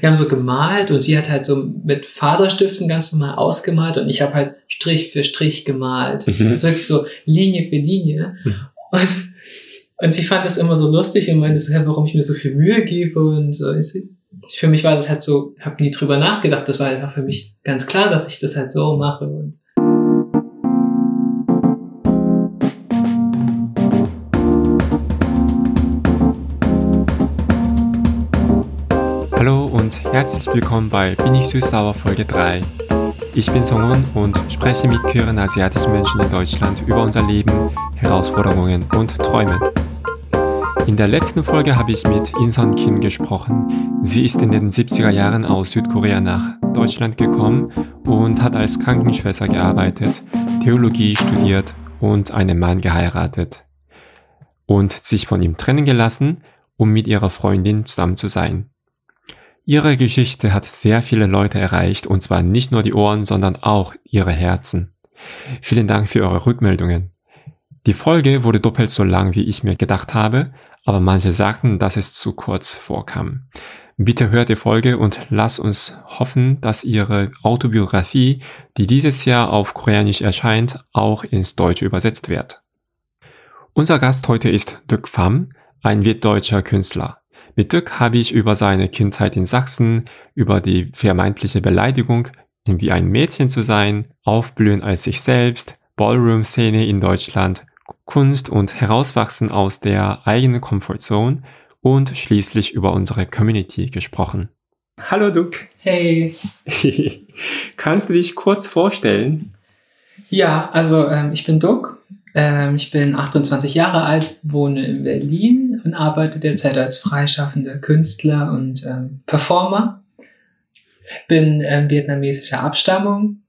wir haben so gemalt und sie hat halt so mit Faserstiften ganz normal ausgemalt und ich habe halt Strich für Strich gemalt. Mhm. Also wirklich so Linie für Linie. Mhm. Und, und sie fand das immer so lustig und meinte so, warum ich mir so viel Mühe gebe und so. Für mich war das halt so, habe nie drüber nachgedacht. Das war einfach für mich ganz klar, dass ich das halt so mache und herzlich willkommen bei Bin ich süß-sauer Folge 3. Ich bin Songun und spreche mit queeren asiatischen Menschen in Deutschland über unser Leben, Herausforderungen und Träume. In der letzten Folge habe ich mit Inson Kim gesprochen. Sie ist in den 70er Jahren aus Südkorea nach Deutschland gekommen und hat als Krankenschwester gearbeitet, Theologie studiert und einen Mann geheiratet. Und sich von ihm trennen gelassen, um mit ihrer Freundin zusammen zu sein. Ihre Geschichte hat sehr viele Leute erreicht und zwar nicht nur die Ohren, sondern auch ihre Herzen. Vielen Dank für eure Rückmeldungen. Die Folge wurde doppelt so lang, wie ich mir gedacht habe, aber manche sagten, dass es zu kurz vorkam. Bitte hört die Folge und lasst uns hoffen, dass Ihre Autobiografie, die dieses Jahr auf Koreanisch erscheint, auch ins Deutsche übersetzt wird. Unser Gast heute ist Dirk Pham, ein wirtdeutscher Künstler. Mit Dirk habe ich über seine Kindheit in Sachsen, über die vermeintliche Beleidigung, wie ein Mädchen zu sein, Aufblühen als sich selbst, Ballroom-Szene in Deutschland, Kunst und Herauswachsen aus der eigenen Comfortzone und schließlich über unsere Community gesprochen. Hallo Dirk. hey. Kannst du dich kurz vorstellen? Ja, also ähm, ich bin Duck. Ähm, ich bin 28 Jahre alt, wohne in Berlin und arbeite derzeit als freischaffender Künstler und ähm, Performer. Bin ähm, vietnamesischer Abstammung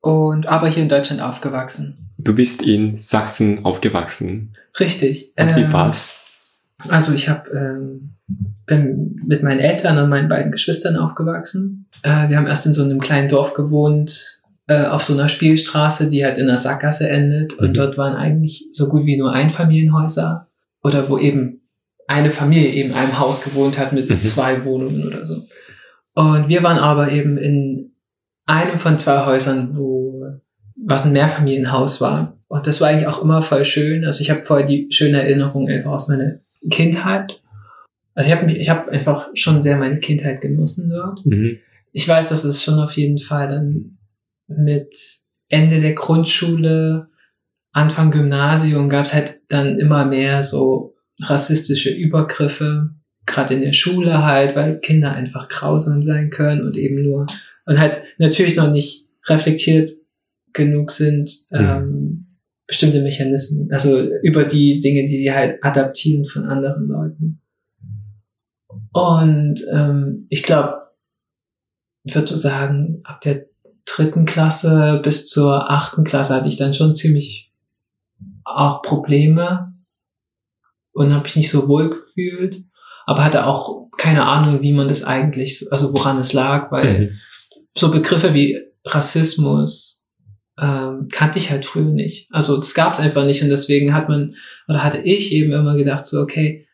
und aber hier in Deutschland aufgewachsen. Du bist in Sachsen aufgewachsen. Richtig. Und wie Ähm, war's? Also ich habe ähm, bin mit meinen Eltern und meinen beiden Geschwistern aufgewachsen. Äh, wir haben erst in so einem kleinen Dorf gewohnt, äh, auf so einer Spielstraße, die halt in einer Sackgasse endet. Mhm. Und dort waren eigentlich so gut wie nur Einfamilienhäuser oder wo eben eine Familie eben in einem Haus gewohnt hat mit Mhm. zwei Wohnungen oder so. Und wir waren aber eben in einem von zwei Häusern, wo was ein Mehrfamilienhaus war. Und das war eigentlich auch immer voll schön. Also ich habe voll die schöne Erinnerung einfach aus meiner Kindheit. Also ich habe ich hab einfach schon sehr meine Kindheit genossen dort. Mhm. Ich weiß, dass es schon auf jeden Fall dann mit Ende der Grundschule, Anfang Gymnasium gab es halt dann immer mehr so rassistische Übergriffe, gerade in der Schule halt, weil Kinder einfach grausam sein können und eben nur und halt natürlich noch nicht reflektiert genug sind, ähm, bestimmte Mechanismen, also über die Dinge, die sie halt adaptieren von anderen Leuten. Und ähm, ich glaube, ich würde so sagen, ab der dritten Klasse bis zur achten Klasse hatte ich dann schon ziemlich auch Probleme und habe mich nicht so wohl gefühlt, aber hatte auch keine Ahnung, wie man das eigentlich, so- also woran es lag, weil Mhm. so Begriffe wie Rassismus ähm, kannte ich halt früher nicht. Also das gab es einfach nicht und deswegen hat man oder hatte ich eben immer gedacht so okay,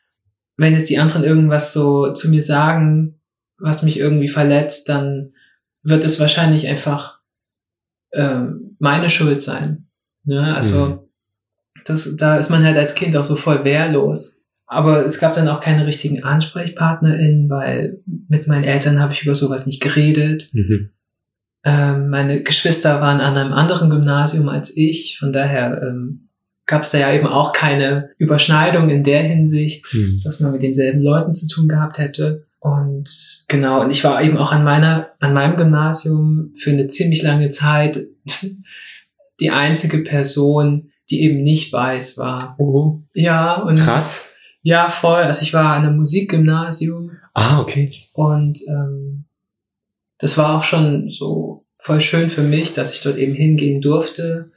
wenn jetzt die anderen irgendwas so zu mir sagen, was mich irgendwie verletzt, dann wird es wahrscheinlich einfach ähm, meine Schuld sein. Ne? Also Mhm. Das, da ist man halt als Kind auch so voll wehrlos. Aber es gab dann auch keine richtigen AnsprechpartnerInnen, weil mit meinen Eltern habe ich über sowas nicht geredet. Mhm. Ähm, meine Geschwister waren an einem anderen Gymnasium als ich, von daher ähm, gab es da ja eben auch keine Überschneidung in der Hinsicht, Mhm. dass man mit denselben Leuten zu tun gehabt hätte. Und genau, und ich war eben auch an meiner, an meinem Gymnasium für eine ziemlich lange Zeit die einzige Person, die eben nicht weiß war. Oh, Ja, und krass. ja, voll. Also ich war an einem Musikgymnasium Ah, okay. und ähm, das war auch schon so voll schön für mich, dass ich dort eben hingehen durfte.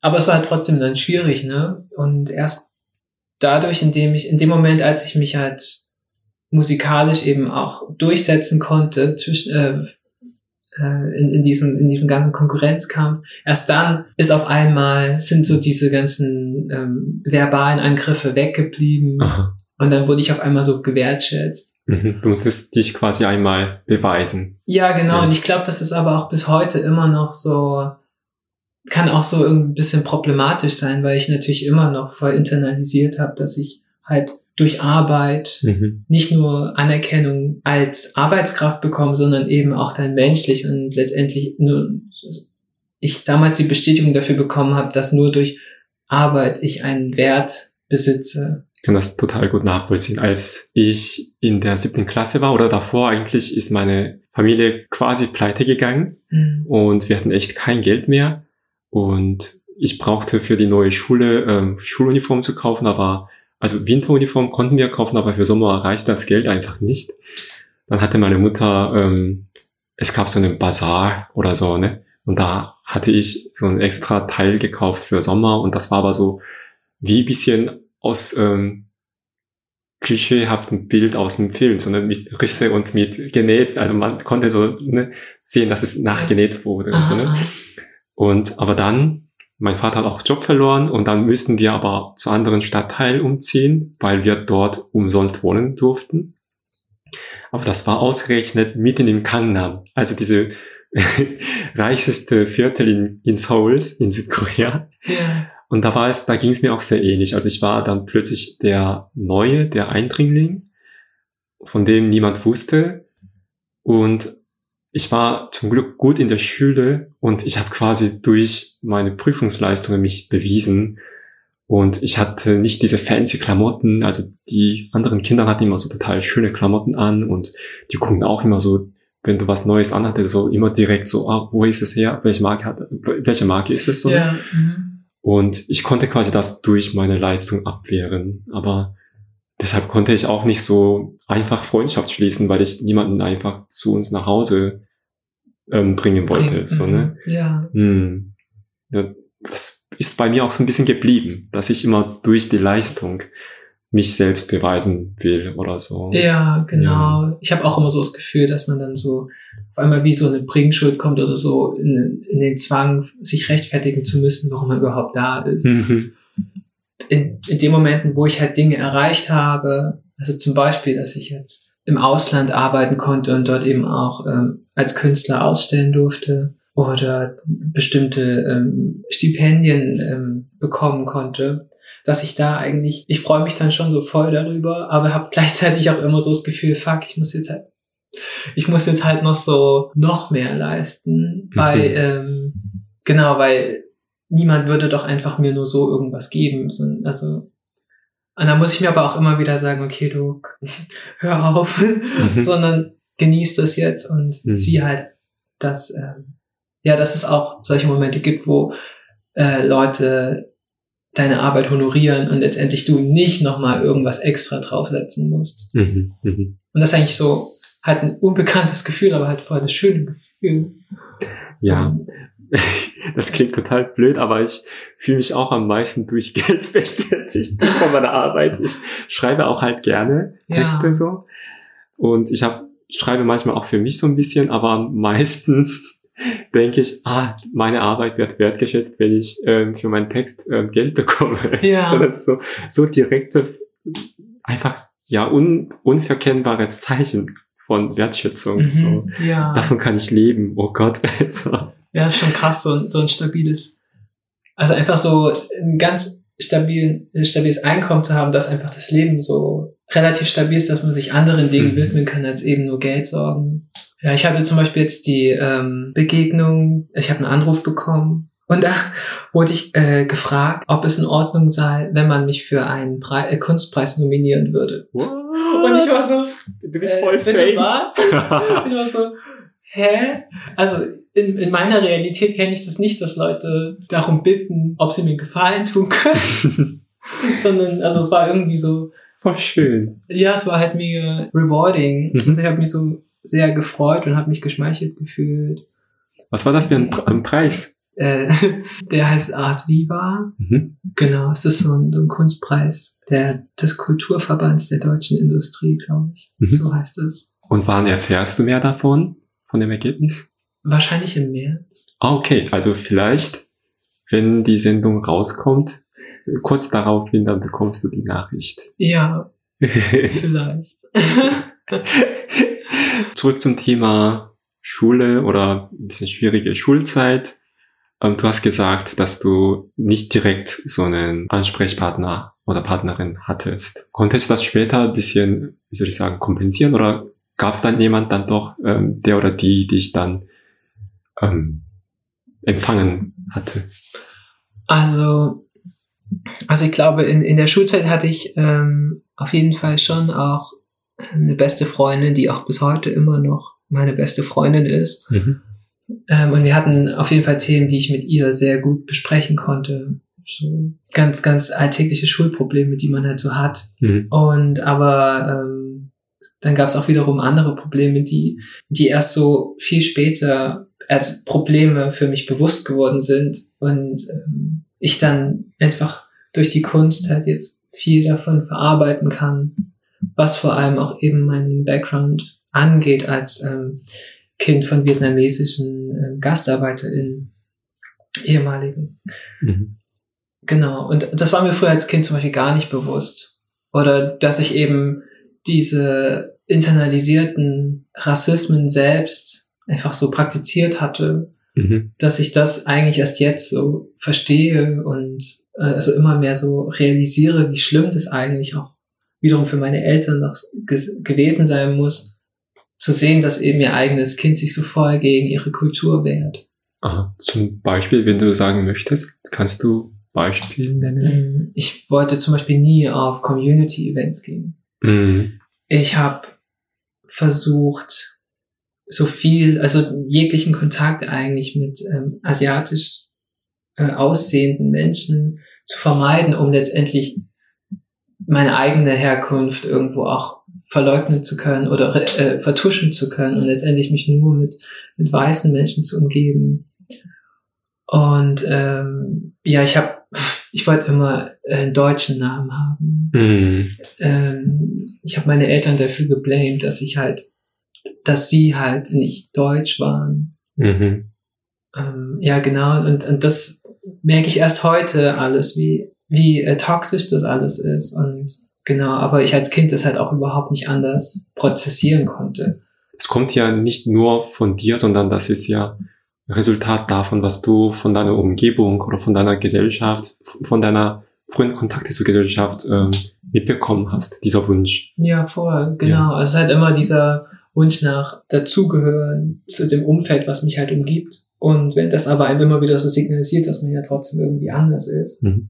Aber es war halt trotzdem dann schwierig, ne? Und erst dadurch, indem ich, in dem Moment, als ich mich halt musikalisch eben auch durchsetzen konnte zwischen, äh, äh, in, in diesem, in diesem ganzen Konkurrenzkampf, erst dann ist auf einmal, sind so diese ganzen ähm, verbalen Angriffe weggeblieben. Aha. Und dann wurde ich auf einmal so gewertschätzt. Mhm. Du musstest dich quasi einmal beweisen. Ja, genau. So. Und ich glaube, das ist aber auch bis heute immer noch so, kann auch so ein bisschen problematisch sein, weil ich natürlich immer noch voll internalisiert habe, dass ich halt durch Arbeit Mhm. nicht nur Anerkennung als Arbeitskraft bekomme, sondern eben auch dann menschlich und letztendlich nur ich damals die Bestätigung dafür bekommen habe, dass nur durch Arbeit ich einen Wert besitze. Ich kann das total gut nachvollziehen. Als ich in der siebten Klasse war oder davor eigentlich ist meine Familie quasi pleite gegangen Mhm. und wir hatten echt kein Geld mehr und ich brauchte für die neue Schule ähm, Schuluniform zu kaufen, aber also Winteruniform konnten wir kaufen, aber für Sommer reicht das Geld einfach nicht. Dann hatte meine Mutter, ähm, es gab so einen Bazar oder so, ne? Und da hatte ich so ein extra Teil gekauft für Sommer und das war aber so wie ein bisschen aus ähm, klischeehaftem Bild aus dem Film, sondern mit Risse und mit genäht. Also man konnte so ne, sehen, dass es nachgenäht wurde. und so, ne? Und aber dann, mein Vater hat auch Job verloren und dann müssten wir aber zu anderen Stadtteil umziehen, weil wir dort umsonst wohnen durften. Aber das war ausgerechnet mitten im Gangnam, also diese reichste Viertel in, in Seoul, in Südkorea. Ja. Und da war es, da ging es mir auch sehr ähnlich. Also ich war dann plötzlich der Neue, der Eindringling, von dem niemand wusste. Und ich war zum Glück gut in der Schule und ich habe quasi durch meine Prüfungsleistungen mich bewiesen. Und ich hatte nicht diese fancy Klamotten, also die anderen Kinder hatten immer so total schöne Klamotten an und die gucken auch immer so, wenn du was Neues anhattest, so immer direkt so, ah, wo ist es her? Welche Marke hat, welche Marke ist es so? Ja. Mhm. Und ich konnte quasi das durch meine Leistung abwehren. Aber deshalb konnte ich auch nicht so einfach Freundschaft schließen, weil ich niemanden einfach zu uns nach Hause ähm, bringen wollte. Bring- So, ne? mhm. Ja. Hm. Ja, das ist bei mir auch so ein bisschen geblieben, dass ich immer durch die Leistung mich selbst beweisen will oder so. Ja, genau. Ich habe auch immer so das Gefühl, dass man dann so auf einmal wie so eine Bringschuld kommt oder so in, in den Zwang, sich rechtfertigen zu müssen, warum man überhaupt da ist. Mhm. In, in den Momenten, wo ich halt Dinge erreicht habe, also zum Beispiel, dass ich jetzt im Ausland arbeiten konnte und dort eben auch ähm, als Künstler ausstellen durfte oder bestimmte ähm, Stipendien ähm, bekommen konnte, dass ich da eigentlich, ich freue mich dann schon so voll darüber, aber habe gleichzeitig auch immer so das Gefühl, fuck, ich muss jetzt halt, ich muss jetzt halt noch so noch mehr leisten, weil, ähm, genau, weil niemand würde doch einfach mir nur so irgendwas geben, also, und da muss ich mir aber auch immer wieder sagen, okay, du, hör auf, Mhm. sondern genieß das jetzt und Mhm. sieh halt, dass, ähm, ja, dass es auch solche Momente gibt, wo äh, Leute deine Arbeit honorieren und letztendlich du nicht nochmal irgendwas extra draufsetzen musst. Mhm. Mhm. Und das ist eigentlich so halt ein unbekanntes Gefühl, aber halt voll das schöne Gefühl. Ja. Das klingt total blöd, aber ich fühle mich auch am meisten durch Geld bestätigt von meiner Arbeit. Ich schreibe auch halt gerne Ja. Texte so. Und ich hab, schreibe manchmal auch für mich so ein bisschen, aber am meisten denke ich, ah, meine Arbeit wird wertgeschätzt, wenn ich ähm, für meinen Text ähm, Geld bekomme. Ja. Das ist so, so direkte, einfach, ja, un, unverkennbares Zeichen von Wertschätzung. So. Mhm, ja. Davon kann ich leben, oh Gott. So. Ja, ist schon krass, so ein, so ein stabiles, also einfach so ein ganz stabil, ein stabiles Einkommen zu haben, dass einfach das Leben so relativ stabil ist, dass man sich anderen Dingen Mhm. widmen kann, als eben nur Geld sorgen. Ja, ich hatte zum Beispiel jetzt die ähm, Begegnung, ich habe einen Anruf bekommen und da wurde ich äh, gefragt, ob es in Ordnung sei, wenn man mich für einen Pre äh, Kunstpreis nominieren würde. Und ich war so, du bist äh, voll bitte fame. was? ich war so, hä? Also in, in meiner Realität kenne ich das nicht, dass Leute darum bitten, ob sie mir Gefallen tun können, sondern also es war irgendwie so, voll schön. ja, es war halt mega rewarding. Mhm. Also ich habe mich so sehr gefreut und habe mich geschmeichelt gefühlt. Was war das für ein, ein Preis? Äh, der heißt Ars Viva. Mhm. Genau, es ist so ein, so ein Kunstpreis der, des Kulturverbands der deutschen Industrie, glaube ich. Mhm. So heißt es. Und wann erfährst du mehr davon, von dem Ergebnis? Wahrscheinlich im März. Ah, okay. Also vielleicht, wenn die Sendung rauskommt, kurz daraufhin, dann bekommst du die Nachricht. Ja, Vielleicht. Zurück zum Thema Schule oder ein bisschen schwierige Schulzeit. Ähm, du hast gesagt, dass du nicht direkt so einen Ansprechpartner oder Partnerin hattest. Konntest du das später ein bisschen, wie soll ich sagen, kompensieren oder gab es dann jemand dann doch, ähm, der oder die dich dann ähm, empfangen hatte? Also, also ich glaube, in, in der Schulzeit hatte ich ähm, auf jeden Fall schon auch eine beste Freundin, die auch bis heute immer noch meine beste Freundin ist. Mhm. Ähm, und wir hatten auf jeden Fall Themen, die ich mit ihr sehr gut besprechen konnte. So ganz, ganz alltägliche Schulprobleme, die man halt so hat. Mhm. Und aber ähm, dann gab es auch wiederum andere Probleme, die, die erst so viel später als Probleme für mich bewusst geworden sind. Und ähm, ich dann einfach durch die Kunst halt jetzt viel davon verarbeiten kann, was vor allem auch eben meinen Background angeht als ähm, Kind von vietnamesischen äh, GastarbeiterInnen, ehemaligen. Mhm. Genau. Und das war mir früher als Kind zum Beispiel gar nicht bewusst. Oder dass ich eben diese internalisierten Rassismen selbst einfach so praktiziert hatte, mhm. dass ich das eigentlich erst jetzt so verstehe und äh, also immer mehr so realisiere, wie schlimm das eigentlich auch wiederum für meine Eltern noch gewesen sein muss, zu sehen, dass eben ihr eigenes Kind sich so voll gegen ihre Kultur wehrt. Aha. Zum Beispiel, wenn du sagen möchtest, kannst du Beispiel nennen? Mm, ich wollte zum Beispiel nie auf Community-Events gehen. Mhm. Ich habe versucht, so viel, also jeglichen Kontakt eigentlich mit ähm, asiatisch äh, aussehenden Menschen zu vermeiden, um letztendlich meine eigene Herkunft irgendwo auch verleugnen zu können oder äh, vertuschen zu können und letztendlich mich nur mit, mit weißen Menschen zu umgeben. Und ähm, ja, ich habe, ich wollte immer einen deutschen Namen haben. Mhm. Ähm, ich habe meine Eltern dafür geblamed, dass ich halt, dass sie halt nicht deutsch waren. Mhm. Ähm, ja, genau. Und, und das merke ich erst heute alles, wie wie äh, toxisch das alles ist und genau, aber ich als Kind das halt auch überhaupt nicht anders prozessieren konnte. Es kommt ja nicht nur von dir, sondern das ist ja Resultat davon, was du von deiner Umgebung oder von deiner Gesellschaft, von deiner frühen Kontakte zur Gesellschaft ähm, mitbekommen hast, dieser Wunsch. Ja, voll, genau. Ja. Also es ist halt immer dieser Wunsch nach dazugehören zu dem Umfeld, was mich halt umgibt. Und wenn das aber einem immer wieder so signalisiert, dass man ja trotzdem irgendwie anders ist, mhm.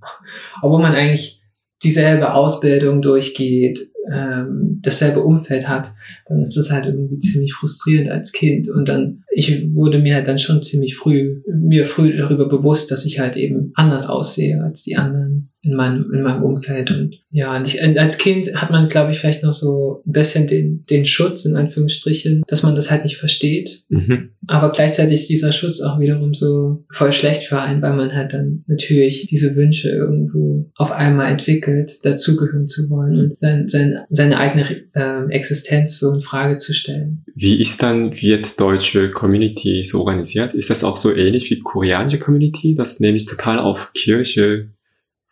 obwohl man eigentlich dieselbe Ausbildung durchgeht, ähm, dasselbe Umfeld hat, dann ist das halt irgendwie ziemlich frustrierend als Kind. Und dann, ich wurde mir halt dann schon ziemlich früh, mir früh darüber bewusst, dass ich halt eben anders aussehe als die anderen in meinem, in meinem Umfeld. Und ja, und ich, als Kind hat man, glaube ich, vielleicht noch so ein bisschen den, den Schutz, in Anführungsstrichen, dass man das halt nicht versteht. Mhm. Aber gleichzeitig ist dieser Schutz auch wiederum so voll schlecht für einen, weil man halt dann natürlich diese Wünsche irgendwo auf einmal entwickelt, dazugehören zu wollen und sein, sein, seine eigene äh, Existenz so in Frage zu stellen. Wie ist dann wird deutsche Community so organisiert? Ist das auch so ähnlich wie koreanische Community, das nämlich total auf Kirche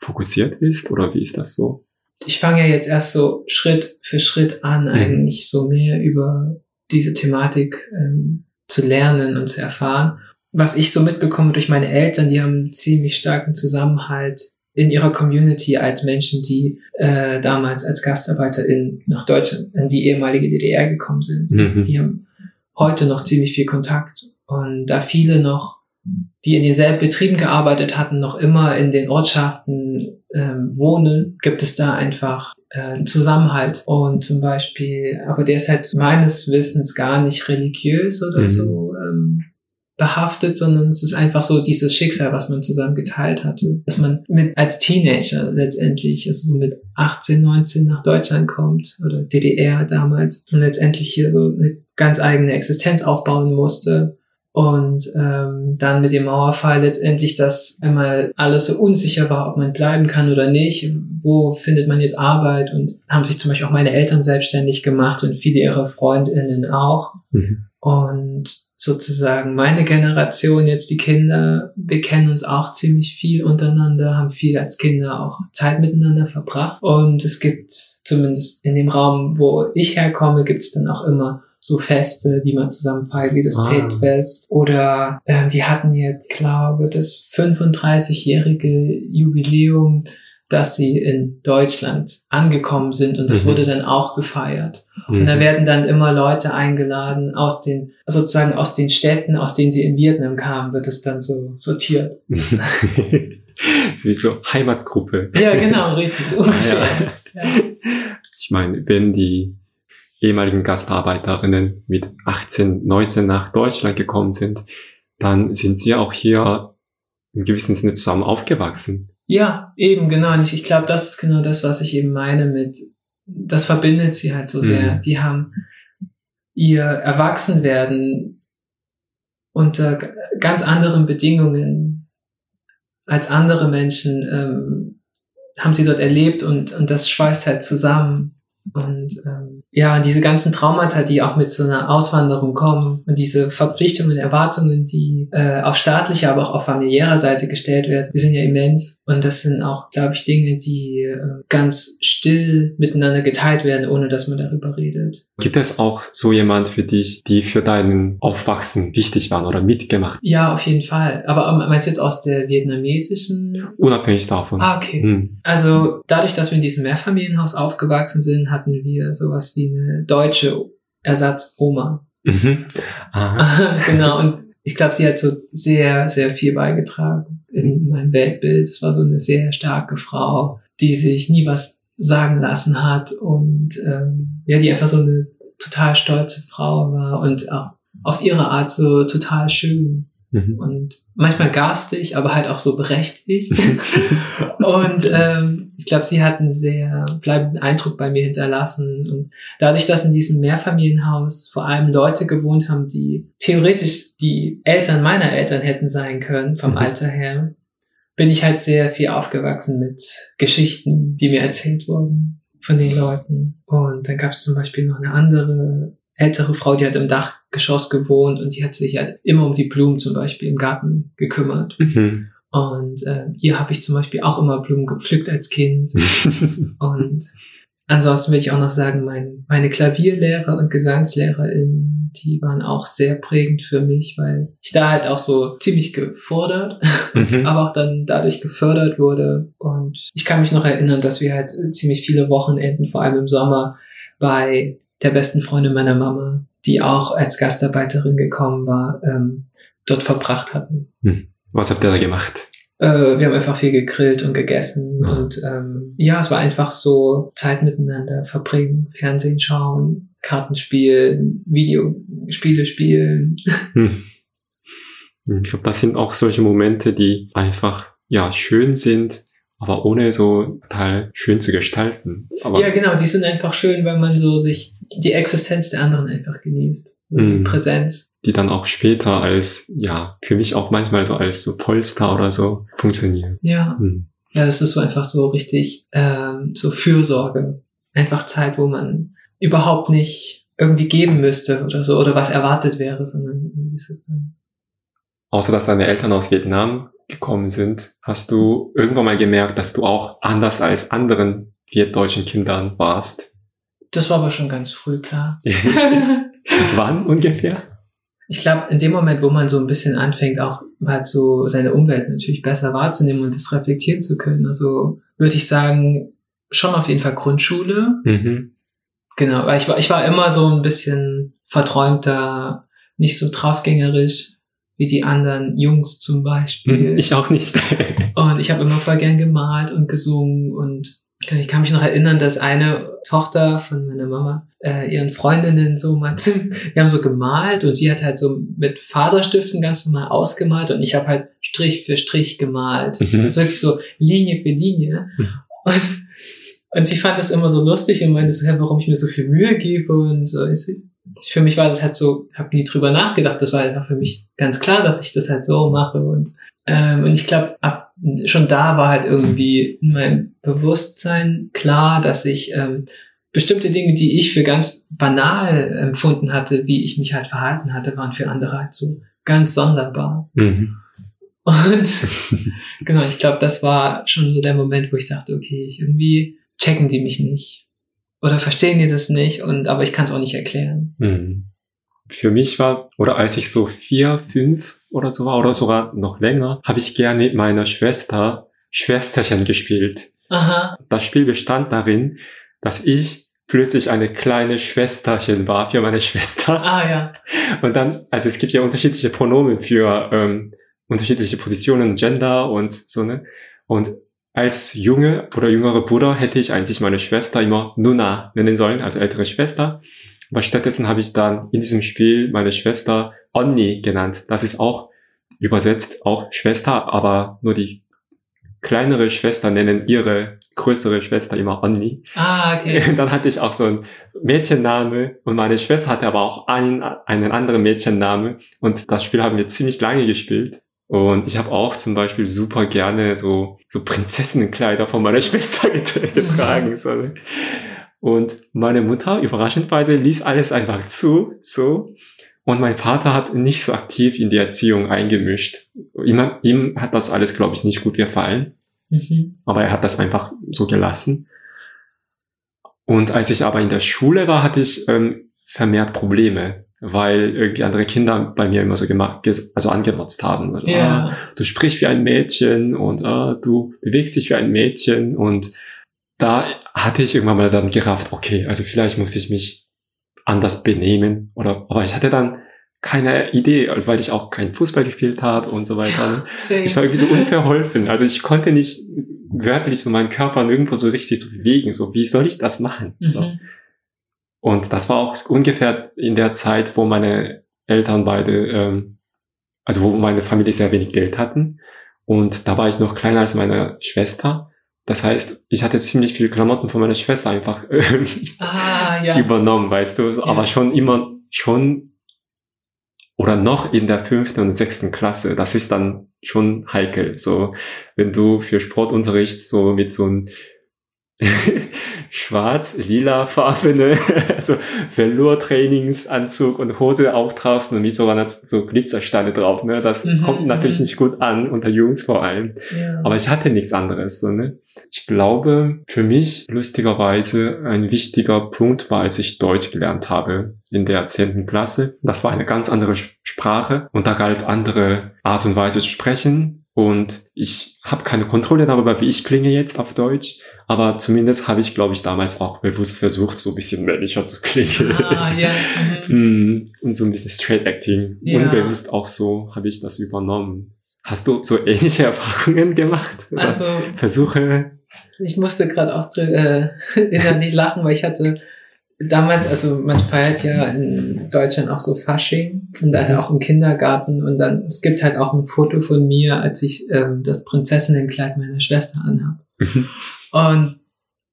fokussiert ist oder wie ist das so? Ich fange ja jetzt erst so Schritt für Schritt an, mhm. eigentlich so mehr über diese Thematik ähm, zu lernen und zu erfahren. Was ich so mitbekomme durch meine Eltern, die haben einen ziemlich starken Zusammenhalt in ihrer Community als Menschen, die äh, damals als GastarbeiterInnen nach Deutschland, in die ehemalige DDR gekommen sind. Mhm. Die haben heute noch ziemlich viel Kontakt. Und da viele noch die in denselben Betrieben gearbeitet hatten, noch immer in den Ortschaften ähm, wohnen, gibt es da einfach äh, Zusammenhalt. Und zum Beispiel, aber der ist halt meines Wissens gar nicht religiös oder mhm. so ähm, behaftet, sondern es ist einfach so dieses Schicksal, was man zusammen geteilt hatte. Dass man mit als Teenager letztendlich, also so mit 18, 19 nach Deutschland kommt oder DDR damals und letztendlich hier so eine ganz eigene Existenz aufbauen musste Und ähm, dann mit dem Mauerfall letztendlich, dass einmal alles so unsicher war, ob man bleiben kann oder nicht, wo findet man jetzt Arbeit und haben sich zum Beispiel auch meine Eltern selbstständig gemacht und viele ihrer Freundinnen auch. Mhm. Und sozusagen meine Generation, jetzt die Kinder, wir kennen uns auch ziemlich viel untereinander, haben viel als Kinder auch Zeit miteinander verbracht. Und es gibt zumindest in dem Raum, wo ich herkomme, gibt es dann auch immer so Feste, die man zusammen feiert, wie das ah. Tate-Fest. Oder ähm, die hatten jetzt, glaube das 35-jährige Jubiläum, dass sie in Deutschland angekommen sind und das mhm. wurde dann auch gefeiert. Mhm. Und da werden dann immer Leute eingeladen aus den, sozusagen aus den Städten, aus denen sie in Vietnam kamen, wird es dann so sortiert. Wie so Heimatsgruppe. Ja, genau, richtig. So ungefähr. Ja. Ja. Ich meine, wenn die ehemaligen Gastarbeiterinnen mit 18, 19 nach Deutschland gekommen sind, dann sind sie auch hier im gewissen Sinne zusammen aufgewachsen. Ja, eben, genau. Und ich, ich glaube, das ist genau das, was ich eben meine mit, das verbindet sie halt so sehr. Mhm. Die haben ihr Erwachsenwerden unter ganz anderen Bedingungen als andere Menschen ähm, haben sie dort erlebt und, und das schweißt halt zusammen. Und ähm, ja, diese ganzen Traumata, die auch mit so einer Auswanderung kommen und diese Verpflichtungen, Erwartungen, die äh, auf staatlicher, aber auch auf familiärer Seite gestellt werden, die sind ja immens. Und das sind auch, glaube ich, Dinge, die äh, ganz still miteinander geteilt werden, ohne dass man darüber redet. Gibt es auch so jemand für dich, die für deinen Aufwachsen wichtig waren oder mitgemacht? Ja, auf jeden Fall. Aber ähm, meinst du jetzt aus der vietnamesischen? Unabhängig davon. Ah, okay. Hm. Also dadurch, dass wir in diesem Mehrfamilienhaus aufgewachsen sind, hatten wir sowas wie eine deutsche Ersatzoma. Mhm. genau, und ich glaube, sie hat so sehr, sehr viel beigetragen in meinem Weltbild. Es war so eine sehr starke Frau, die sich nie was sagen lassen hat und ähm, ja, die einfach so eine total stolze Frau war und auch auf ihre Art so total schön. Mhm. Und manchmal garstig, aber halt auch so berechtigt. und ähm, ich glaube, sie hat einen sehr bleibenden Eindruck bei mir hinterlassen. Und dadurch, dass in diesem Mehrfamilienhaus vor allem Leute gewohnt haben, die theoretisch die Eltern meiner Eltern hätten sein können, vom mhm. Alter her, bin ich halt sehr viel aufgewachsen mit Geschichten, die mir erzählt wurden von den Leuten. Und dann gab es zum Beispiel noch eine andere ältere Frau, die hat im Dachgeschoss gewohnt und die hat sich halt immer um die Blumen zum Beispiel im Garten gekümmert. Mhm. Und äh, ihr habe ich zum Beispiel auch immer Blumen gepflückt als Kind. und ansonsten will ich auch noch sagen, mein, meine Klavierlehrer und Gesangslehrerin, die waren auch sehr prägend für mich, weil ich da halt auch so ziemlich gefordert, mhm. aber auch dann dadurch gefördert wurde. Und ich kann mich noch erinnern, dass wir halt ziemlich viele Wochenenden, vor allem im Sommer, bei der besten Freundin meiner Mama, die auch als Gastarbeiterin gekommen war, ähm, dort verbracht hatten. Hm. Was habt ihr da gemacht? Äh, wir haben einfach viel gegrillt und gegessen ja. und ähm, ja, es war einfach so Zeit miteinander verbringen, Fernsehen schauen, Karten spielen, Videospiele spielen. Hm. Ich glaube, das sind auch solche Momente, die einfach ja schön sind, aber ohne so total schön zu gestalten. Aber ja, genau, die sind einfach schön, weil man so sich die Existenz der anderen einfach genießt. Mm, Präsenz. Die dann auch später als, ja, für mich auch manchmal so als so Polster oder so funktionieren. Ja. Mm. Ja, das ist so einfach so richtig, ähm, so Fürsorge. Einfach Zeit, wo man überhaupt nicht irgendwie geben müsste oder so, oder was erwartet wäre, sondern wie ist es dann? Außer dass deine Eltern aus Vietnam gekommen sind, hast du irgendwann mal gemerkt, dass du auch anders als anderen vietdeutschen Kindern warst? Das war aber schon ganz früh klar. Wann ungefähr? Ich glaube, in dem Moment, wo man so ein bisschen anfängt, auch halt so seine Umwelt natürlich besser wahrzunehmen und das reflektieren zu können. Also würde ich sagen, schon auf jeden Fall Grundschule. Mhm. Genau, weil ich war, ich war immer so ein bisschen verträumter, nicht so draufgängerisch wie die anderen Jungs zum Beispiel. Mhm, ich auch nicht. und ich habe immer voll gern gemalt und gesungen und ich kann mich noch erinnern, dass eine Tochter von meiner Mama äh, ihren Freundinnen so mal, wir haben so gemalt und sie hat halt so mit Faserstiften ganz normal ausgemalt und ich habe halt Strich für Strich gemalt. Mhm. Also wirklich so Linie für Linie. Mhm. Und, und sie fand das immer so lustig und meinte so, warum ich mir so viel Mühe gebe und so. für mich war das halt so, habe nie drüber nachgedacht. Das war einfach für mich ganz klar, dass ich das halt so mache und ähm, und ich glaube, ab schon da war halt irgendwie in meinem Bewusstsein klar, dass ich ähm, bestimmte Dinge, die ich für ganz banal empfunden hatte, wie ich mich halt verhalten hatte, waren für andere halt so ganz sonderbar. Mhm. Und genau, ich glaube, das war schon so der Moment, wo ich dachte, okay, ich irgendwie checken die mich nicht oder verstehen die das nicht und aber ich kann es auch nicht erklären. Mhm. Für mich war oder als ich so vier, fünf oder so war oder sogar noch länger, habe ich gerne mit meiner Schwester Schwesterchen gespielt. Aha. Das Spiel bestand darin, dass ich plötzlich eine kleine Schwesterchen war für meine Schwester. Ah ja. Und dann, also es gibt ja unterschiedliche Pronomen für ähm, unterschiedliche Positionen, Gender und so, ne? Und als junge oder jüngere Bruder hätte ich eigentlich meine Schwester immer Nuna nennen sollen, also ältere Schwester. Aber stattdessen habe ich dann in diesem Spiel meine Schwester Onni genannt. Das ist auch übersetzt auch Schwester, aber nur die kleinere Schwester nennen ihre größere Schwester immer Onni. Ah, okay. Dann hatte ich auch so einen Mädchenname und meine Schwester hatte aber auch einen, einen anderen Mädchenname und das Spiel haben wir ziemlich lange gespielt. Und ich habe auch zum Beispiel super gerne so, so Prinzessinnenkleider von meiner Schwester getragen. Mhm. So. Und meine Mutter, überraschendweise, ließ alles einfach zu, so. Und mein Vater hat nicht so aktiv in die Erziehung eingemischt. Ihm, ihm hat das alles, glaube ich, nicht gut gefallen. Mhm. Aber er hat das einfach so gelassen. Und als ich aber in der Schule war, hatte ich ähm, vermehrt Probleme, weil irgendwie andere Kinder bei mir immer so gemacht, also angemotzt haben. Also, ja. ah, du sprichst wie ein Mädchen und ah, du bewegst dich wie ein Mädchen und da hatte ich irgendwann mal dann gerafft, okay, also vielleicht muss ich mich anders benehmen oder, aber ich hatte dann keine Idee, weil ich auch keinen Fußball gespielt habe und so weiter. ich war irgendwie so unverholfen. Also ich konnte nicht wörtlich so meinen Körper nirgendwo so richtig so bewegen. So, wie soll ich das machen? Mhm. So. Und das war auch ungefähr in der Zeit, wo meine Eltern beide, ähm, also wo meine Familie sehr wenig Geld hatten. Und da war ich noch kleiner als meine Schwester. Das heißt, ich hatte ziemlich viel Klamotten von meiner Schwester einfach ah, ja. übernommen, weißt du, ja. aber schon immer, schon oder noch in der fünften und sechsten Klasse, das ist dann schon heikel. So, wenn du für Sportunterricht so mit so einem schwarz-lila farbene, also Velour-Trainingsanzug und Hose auch draußen und wie so, so Glitzersteine drauf, ne? Das mhm, kommt natürlich mhm. nicht gut an, unter Jungs vor allem. Ja. Aber ich hatte nichts anderes, so, ne? Ich glaube, für mich lustigerweise ein wichtiger Punkt war, als ich Deutsch gelernt habe in der zehnten Klasse. Das war eine ganz andere Sprache und da galt andere Art und Weise zu sprechen. Und ich habe keine Kontrolle darüber, wie ich klinge jetzt auf Deutsch. Aber zumindest habe ich, glaube ich, damals auch bewusst versucht, so ein bisschen männlicher zu klingen. Ah, ja. Mhm. Und so ein bisschen Straight Acting. Ja. Unbewusst auch so habe ich das übernommen. Hast du so ähnliche Erfahrungen gemacht? Also Versuche? Ich musste gerade auch äh, innerlich lachen, weil ich hatte damals, also man feiert ja in Deutschland auch so Fasching und also auch im Kindergarten und dann, es gibt halt auch ein Foto von mir, als ich ähm, das Prinzessinnenkleid meiner Schwester anhabe. Und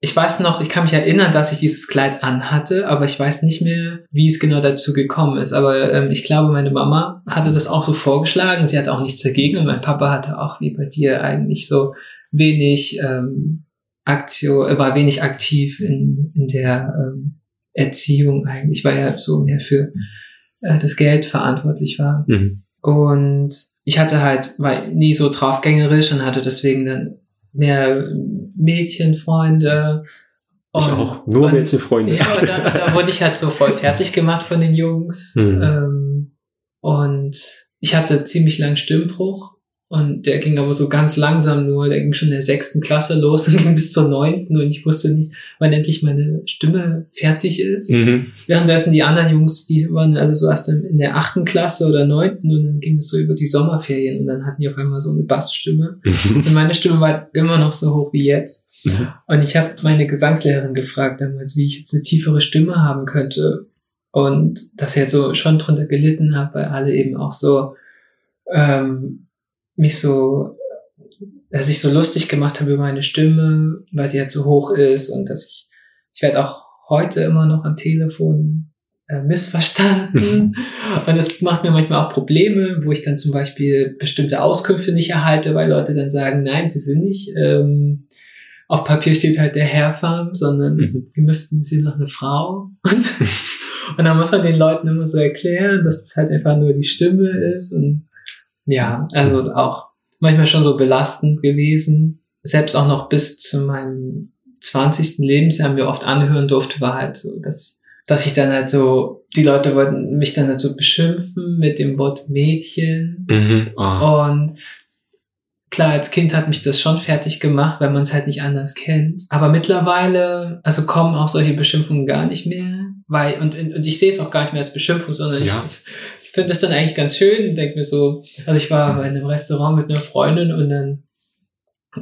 ich weiß noch, ich kann mich erinnern, dass ich dieses Kleid anhatte, aber ich weiß nicht mehr, wie es genau dazu gekommen ist. Aber ähm, ich glaube, meine Mama hatte das auch so vorgeschlagen. Sie hatte auch nichts dagegen und mein Papa hatte auch wie bei dir eigentlich so wenig ähm, Aktion, äh, war wenig aktiv in, in der ähm, Erziehung eigentlich, weil er so mehr für äh, das Geld verantwortlich war. Mhm. Und ich hatte halt, war nie so draufgängerisch und hatte deswegen dann mehr Mädchenfreunde. Ich und, auch, nur und, Mädchenfreunde. Ja, dann, da wurde ich halt so voll fertig gemacht von den Jungs. Mhm. Ähm, und ich hatte ziemlich lang Stimmbruch und der ging aber so ganz langsam nur, der ging schon in der sechsten Klasse los und ging bis zur neunten und ich wusste nicht, wann endlich meine Stimme fertig ist. Mhm. Währenddessen die anderen Jungs, die waren alle so erst in der achten Klasse oder neunten und dann ging es so über die Sommerferien und dann hatten die auf einmal so eine Bassstimme. Mhm. Und meine Stimme war immer noch so hoch wie jetzt. Mhm. Und ich habe meine Gesangslehrerin gefragt damals, wie ich jetzt eine tiefere Stimme haben könnte. Und dass ich halt so schon drunter gelitten habe, weil alle eben auch so ähm, mich so, dass ich so lustig gemacht habe über meine Stimme, weil sie halt so hoch ist und dass ich, ich werde auch heute immer noch am Telefon äh, missverstanden. und es macht mir manchmal auch Probleme, wo ich dann zum Beispiel bestimmte Auskünfte nicht erhalte, weil Leute dann sagen, nein, sie sind nicht. Ähm, auf Papier steht halt der Herr Farm, sondern mhm. sie müssten, sie sind noch eine Frau. Und, und dann muss man den Leuten immer so erklären, dass es halt einfach nur die Stimme ist. Und ja, also auch manchmal schon so belastend gewesen. Selbst auch noch bis zu meinem 20. Lebensjahr mir oft anhören durfte, war halt so, dass, dass ich dann halt so, die Leute wollten mich dann halt so beschimpfen mit dem Wort Mädchen. Mhm. Oh. Und klar, als Kind hat mich das schon fertig gemacht, weil man es halt nicht anders kennt. Aber mittlerweile, also kommen auch solche Beschimpfungen gar nicht mehr, weil, und, und ich sehe es auch gar nicht mehr als Beschimpfung, sondern ja. ich finde das dann eigentlich ganz schön und denke mir so, also ich war bei einem Restaurant mit einer Freundin und dann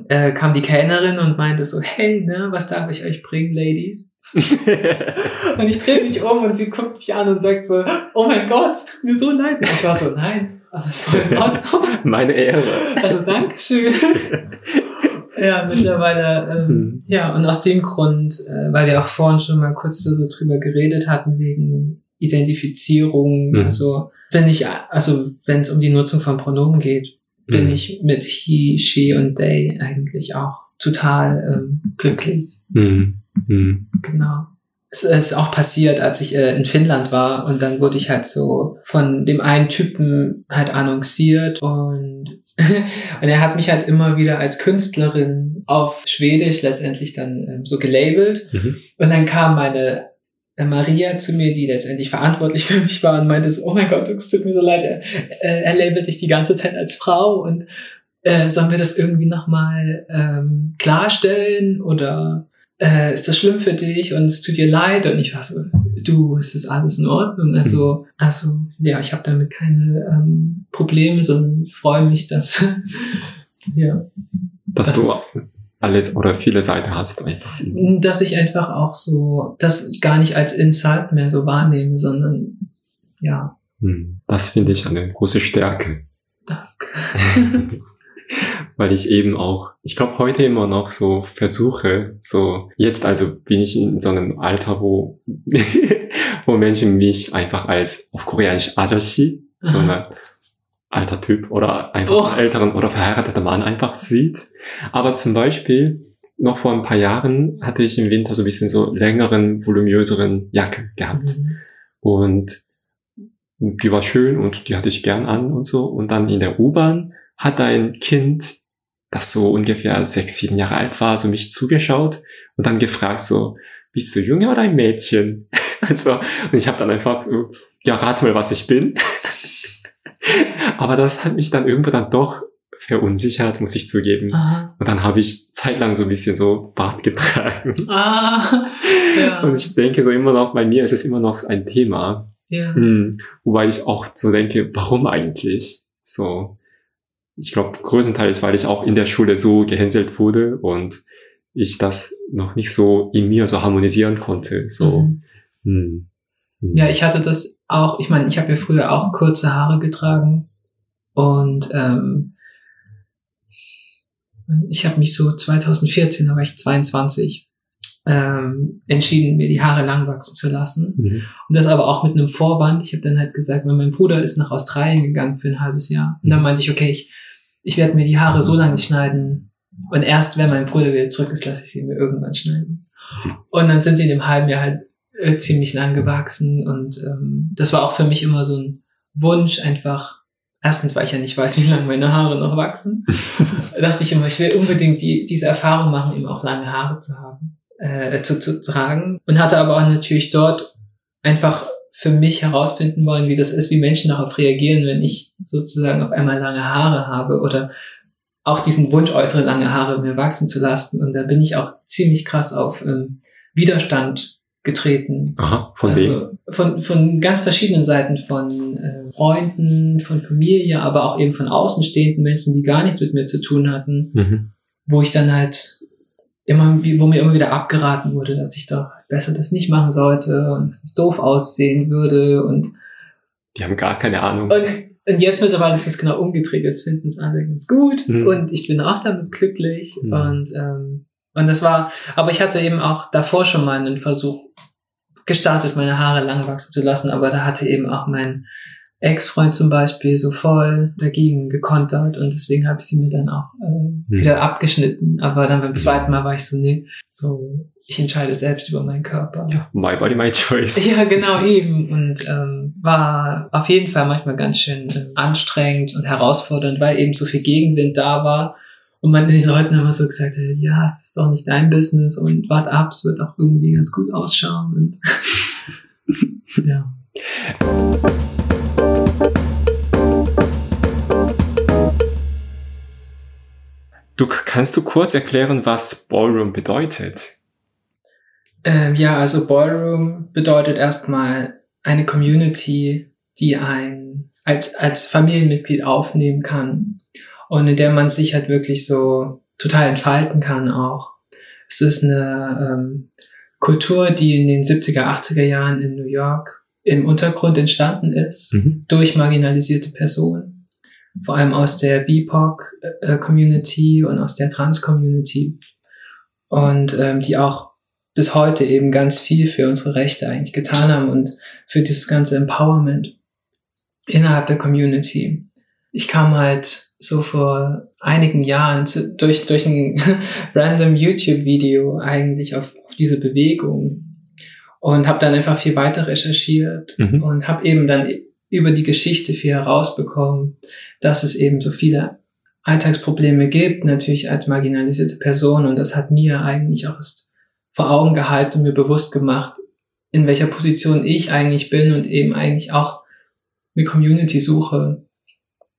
äh, kam die Kellnerin und meinte so, hey, ne, was darf ich euch bringen, Ladies? und ich drehe mich um und sie guckt mich an und sagt so, oh mein Gott, es tut mir so leid. Und ich war so, nein, aber es war in Ordnung. Meine Ehre. Also Dankeschön. ja, mittlerweile, ähm, hm. ja, und aus dem Grund, äh, weil wir auch vorhin schon mal kurz so drüber geredet hatten, wegen Identifizierung, hm. also wenn ich, also wenn es um die Nutzung von Pronomen geht, bin mhm. ich mit he, she und they eigentlich auch total ähm, glücklich. Mhm. Mhm. Genau. Es ist auch passiert, als ich äh, in Finnland war und dann wurde ich halt so von dem einen Typen halt annonciert und, und er hat mich halt immer wieder als Künstlerin auf Schwedisch letztendlich dann ähm, so gelabelt mhm. und dann kam meine Maria zu mir, die letztendlich verantwortlich für mich war und meinte so, oh mein Gott, es tut mir so leid, er, äh, er labelt dich die ganze Zeit als Frau und äh, sollen wir das irgendwie nochmal ähm, klarstellen oder äh, ist das schlimm für dich und es tut dir leid und ich war so, du, es ist alles in Ordnung. Also, also ja, ich habe damit keine ähm, Probleme, sondern ich freue mich, dass ja. Dass das, du alles oder viele Seiten hast einfach. Dass ich einfach auch so, das gar nicht als Insult mehr so wahrnehme, sondern ja. Hm, das finde ich eine große Stärke. Danke. Weil ich eben auch, ich glaube heute immer noch so versuche, so jetzt also bin ich in so einem Alter, wo, wo Menschen mich einfach als auf Koreanisch Ajashi, so eine alter Typ oder einfach oh. älteren oder verheirateter Mann einfach sieht. Aber zum Beispiel, noch vor ein paar Jahren hatte ich im Winter so ein bisschen so längeren, voluminöseren Jacke gehabt. Mhm. Und die war schön und die hatte ich gern an und so. Und dann in der U-Bahn hat ein Kind, das so ungefähr sechs, sieben Jahre alt war, so mich zugeschaut und dann gefragt so, bist du Junge oder ein Mädchen? Also, und ich habe dann einfach, ja, rat mal, was ich bin. Aber das hat mich dann irgendwann dann doch verunsichert, muss ich zugeben. Aha. Und dann habe ich zeitlang so ein bisschen so Bart getragen. Ah, ja. Und ich denke so immer noch, bei mir ist es immer noch ein Thema. Ja. Hm, wobei ich auch so denke, warum eigentlich? So, ich glaube, größtenteils, weil ich auch in der Schule so gehänselt wurde und ich das noch nicht so in mir so harmonisieren konnte. So. Mhm. Hm. Hm. Ja, ich hatte das auch, ich meine, ich habe ja früher auch kurze Haare getragen und ähm, ich habe mich so 2014, da war ich 22, ähm, entschieden, mir die Haare lang wachsen zu lassen. Mhm. Und das aber auch mit einem Vorwand. Ich habe dann halt gesagt, weil mein Bruder ist nach Australien gegangen für ein halbes Jahr. Und dann mhm. meinte ich, okay, ich, ich werde mir die Haare so lange schneiden. Und erst wenn mein Bruder wieder zurück ist, lasse ich sie mir irgendwann schneiden. Mhm. Und dann sind sie in dem halben Jahr halt äh, ziemlich lang gewachsen und ähm, das war auch für mich immer so ein Wunsch, einfach, erstens, weil ich ja nicht weiß, wie lange meine Haare noch wachsen, dachte ich immer, ich will unbedingt die, diese Erfahrung machen, eben auch lange Haare zu haben, äh, zu, zu tragen und hatte aber auch natürlich dort einfach für mich herausfinden wollen, wie das ist, wie Menschen darauf reagieren, wenn ich sozusagen auf einmal lange Haare habe oder auch diesen Wunsch äußere, lange Haare mir wachsen zu lassen. Und da bin ich auch ziemlich krass auf ähm, Widerstand getreten. Aha, von also wem? Von, von ganz verschiedenen Seiten, von äh, Freunden, von Familie, aber auch eben von außenstehenden Menschen, die gar nichts mit mir zu tun hatten, mhm. wo ich dann halt immer, wo mir immer wieder abgeraten wurde, dass ich doch besser das nicht machen sollte und dass es doof aussehen würde und die haben gar keine Ahnung. Und, und jetzt mittlerweile ist es genau umgedreht. Jetzt finden es alle ganz gut mhm. und ich bin auch damit glücklich mhm. und ähm, und das war, aber ich hatte eben auch davor schon mal einen Versuch gestartet, meine Haare lang wachsen zu lassen, aber da hatte eben auch mein Ex-Freund zum Beispiel so voll dagegen gekontert und deswegen habe ich sie mir dann auch äh, hm. wieder abgeschnitten. Aber dann beim zweiten Mal war ich so, nee, so ich entscheide selbst über meinen Körper. Ja, my body, my choice. Ja, genau eben. Und ähm, war auf jeden Fall manchmal ganz schön äh, anstrengend und herausfordernd, weil eben so viel Gegenwind da war. Und man den Leuten immer so gesagt hat, ja, es ist doch nicht dein Business und wart ab, es wird auch irgendwie ganz gut ausschauen. Und ja. Du, kannst du kurz erklären, was Ballroom bedeutet? Ähm, ja, also Ballroom bedeutet erstmal eine Community, die ein als, als Familienmitglied aufnehmen kann und in der man sich halt wirklich so total entfalten kann auch. Es ist eine ähm, Kultur, die in den 70er, 80er Jahren in New York im Untergrund entstanden ist, mhm. durch marginalisierte Personen vor allem aus der BIPOC-Community und aus der Trans-Community und ähm, die auch bis heute eben ganz viel für unsere Rechte eigentlich getan haben und für dieses ganze Empowerment innerhalb der Community. Ich kam halt so vor einigen Jahren zu, durch, durch ein random YouTube-Video eigentlich auf, auf diese Bewegung und habe dann einfach viel weiter recherchiert mhm. und habe eben dann über die Geschichte viel herausbekommen, dass es eben so viele Alltagsprobleme gibt, natürlich als marginalisierte Person. Und das hat mir eigentlich auch erst vor Augen gehalten und mir bewusst gemacht, in welcher Position ich eigentlich bin und eben eigentlich auch eine Community suche.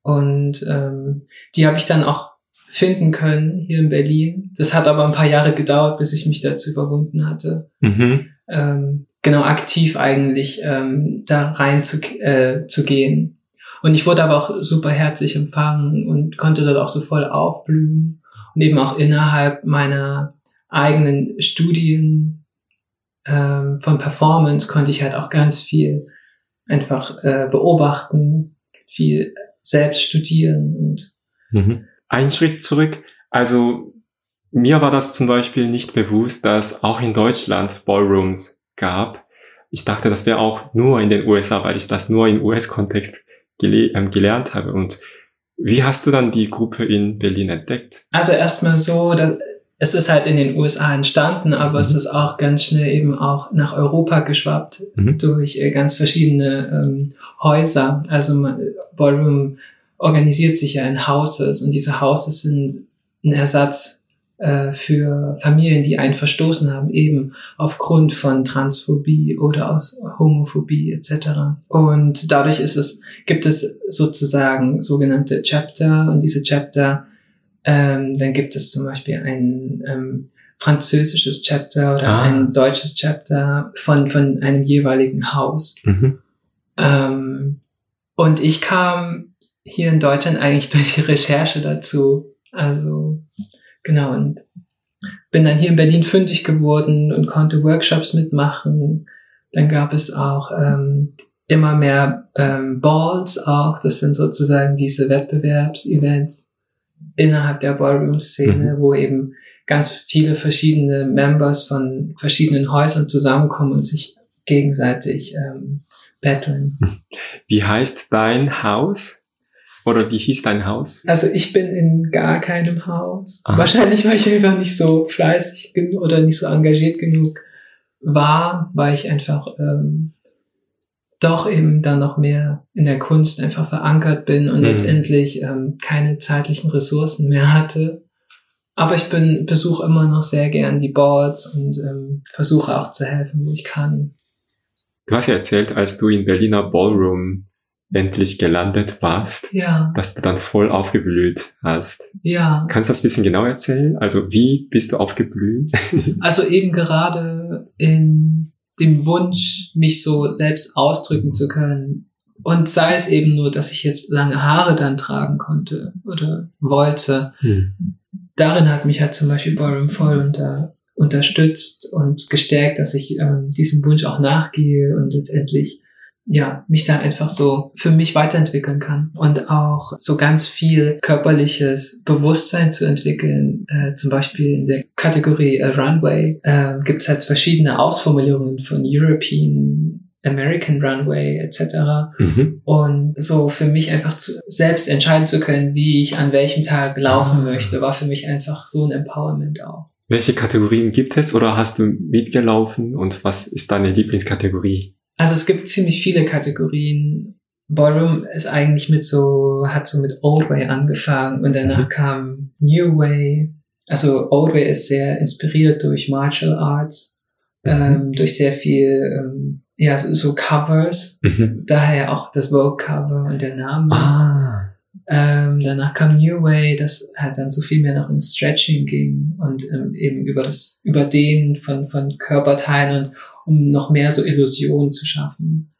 Und ähm, die habe ich dann auch finden können hier in Berlin. Das hat aber ein paar Jahre gedauert, bis ich mich dazu überwunden hatte. Mhm. Ähm, genau aktiv eigentlich ähm, da rein zu, äh, zu gehen. Und ich wurde aber auch super herzlich empfangen und konnte dort auch so voll aufblühen. Und eben auch innerhalb meiner eigenen Studien ähm, von Performance konnte ich halt auch ganz viel einfach äh, beobachten, viel selbst studieren und mhm. Ein Schritt zurück. Also mir war das zum Beispiel nicht bewusst, dass auch in Deutschland Ballrooms gab. Ich dachte, das wäre auch nur in den USA, weil ich das nur im US-Kontext gele ähm, gelernt habe. Und wie hast du dann die Gruppe in Berlin entdeckt? Also erstmal so, es ist halt in den USA entstanden, aber mhm. es ist auch ganz schnell eben auch nach Europa geschwappt mhm. durch äh, ganz verschiedene ähm, Häuser. Also man, Ballroom organisiert sich ja in Houses und diese Houses sind ein Ersatz äh, für Familien, die einen verstoßen haben, eben aufgrund von Transphobie oder aus Homophobie etc. Und dadurch ist es, gibt es sozusagen sogenannte Chapter und diese Chapter, ähm, dann gibt es zum Beispiel ein ähm, französisches Chapter oder ah. ein deutsches Chapter von, von einem jeweiligen Haus. Mhm. Ähm, und ich kam hier in Deutschland eigentlich durch die Recherche dazu. Also Genau, und bin dann hier in Berlin fündig geworden und konnte Workshops mitmachen. Dann gab es auch ähm, immer mehr ähm, Balls auch. Das sind sozusagen diese Wettbewerbsevents innerhalb der Ballroom-Szene, mhm. wo eben ganz viele verschiedene Members von verschiedenen Häusern zusammenkommen und sich gegenseitig ähm, battlen. Wie heißt dein Haus? Oder wie hieß dein Haus? Also ich bin in gar keinem Haus. Aha. Wahrscheinlich, weil ich einfach nicht so fleißig genug oder nicht so engagiert genug war, weil ich einfach ähm, doch eben dann noch mehr in der Kunst einfach verankert bin und mhm. letztendlich ähm, keine zeitlichen Ressourcen mehr hatte. Aber ich bin besuche immer noch sehr gern die Boards und ähm, versuche auch zu helfen, wo ich kann. Du hast ja erzählt, als du in Berliner Ballroom endlich gelandet warst, ja. dass du dann voll aufgeblüht hast. Ja. Kannst du das ein bisschen genau erzählen? Also wie bist du aufgeblüht? also eben gerade in dem Wunsch, mich so selbst ausdrücken zu können. Und sei es eben nur, dass ich jetzt lange Haare dann tragen konnte oder wollte. Hm. Darin hat mich halt zum Beispiel Borum voll unter, unterstützt und gestärkt, dass ich ähm, diesem Wunsch auch nachgehe und letztendlich ja, mich da einfach so für mich weiterentwickeln kann und auch so ganz viel körperliches Bewusstsein zu entwickeln. Äh, zum Beispiel in der Kategorie äh, Runway äh, gibt es halt verschiedene Ausformulierungen von European American Runway etc. Mhm. Und so für mich einfach zu, selbst entscheiden zu können, wie ich an welchem Tag laufen ah. möchte, war für mich einfach so ein Empowerment auch. Welche Kategorien gibt es oder hast du mitgelaufen und was ist deine Lieblingskategorie? Also es gibt ziemlich viele Kategorien. Ballroom ist eigentlich mit so, hat so mit Old Way angefangen und danach mhm. kam New Way. Also Old Way ist sehr inspiriert durch Martial Arts, mhm. ähm, durch sehr viel ähm, ja, so Covers, mhm. daher auch das Vogue-Cover und der Name. Ah. Ähm, danach kam New Way, das halt dann so viel mehr noch ins Stretching ging und ähm, eben über das Überdehnen von, von Körperteilen und um noch mehr so Illusionen zu schaffen.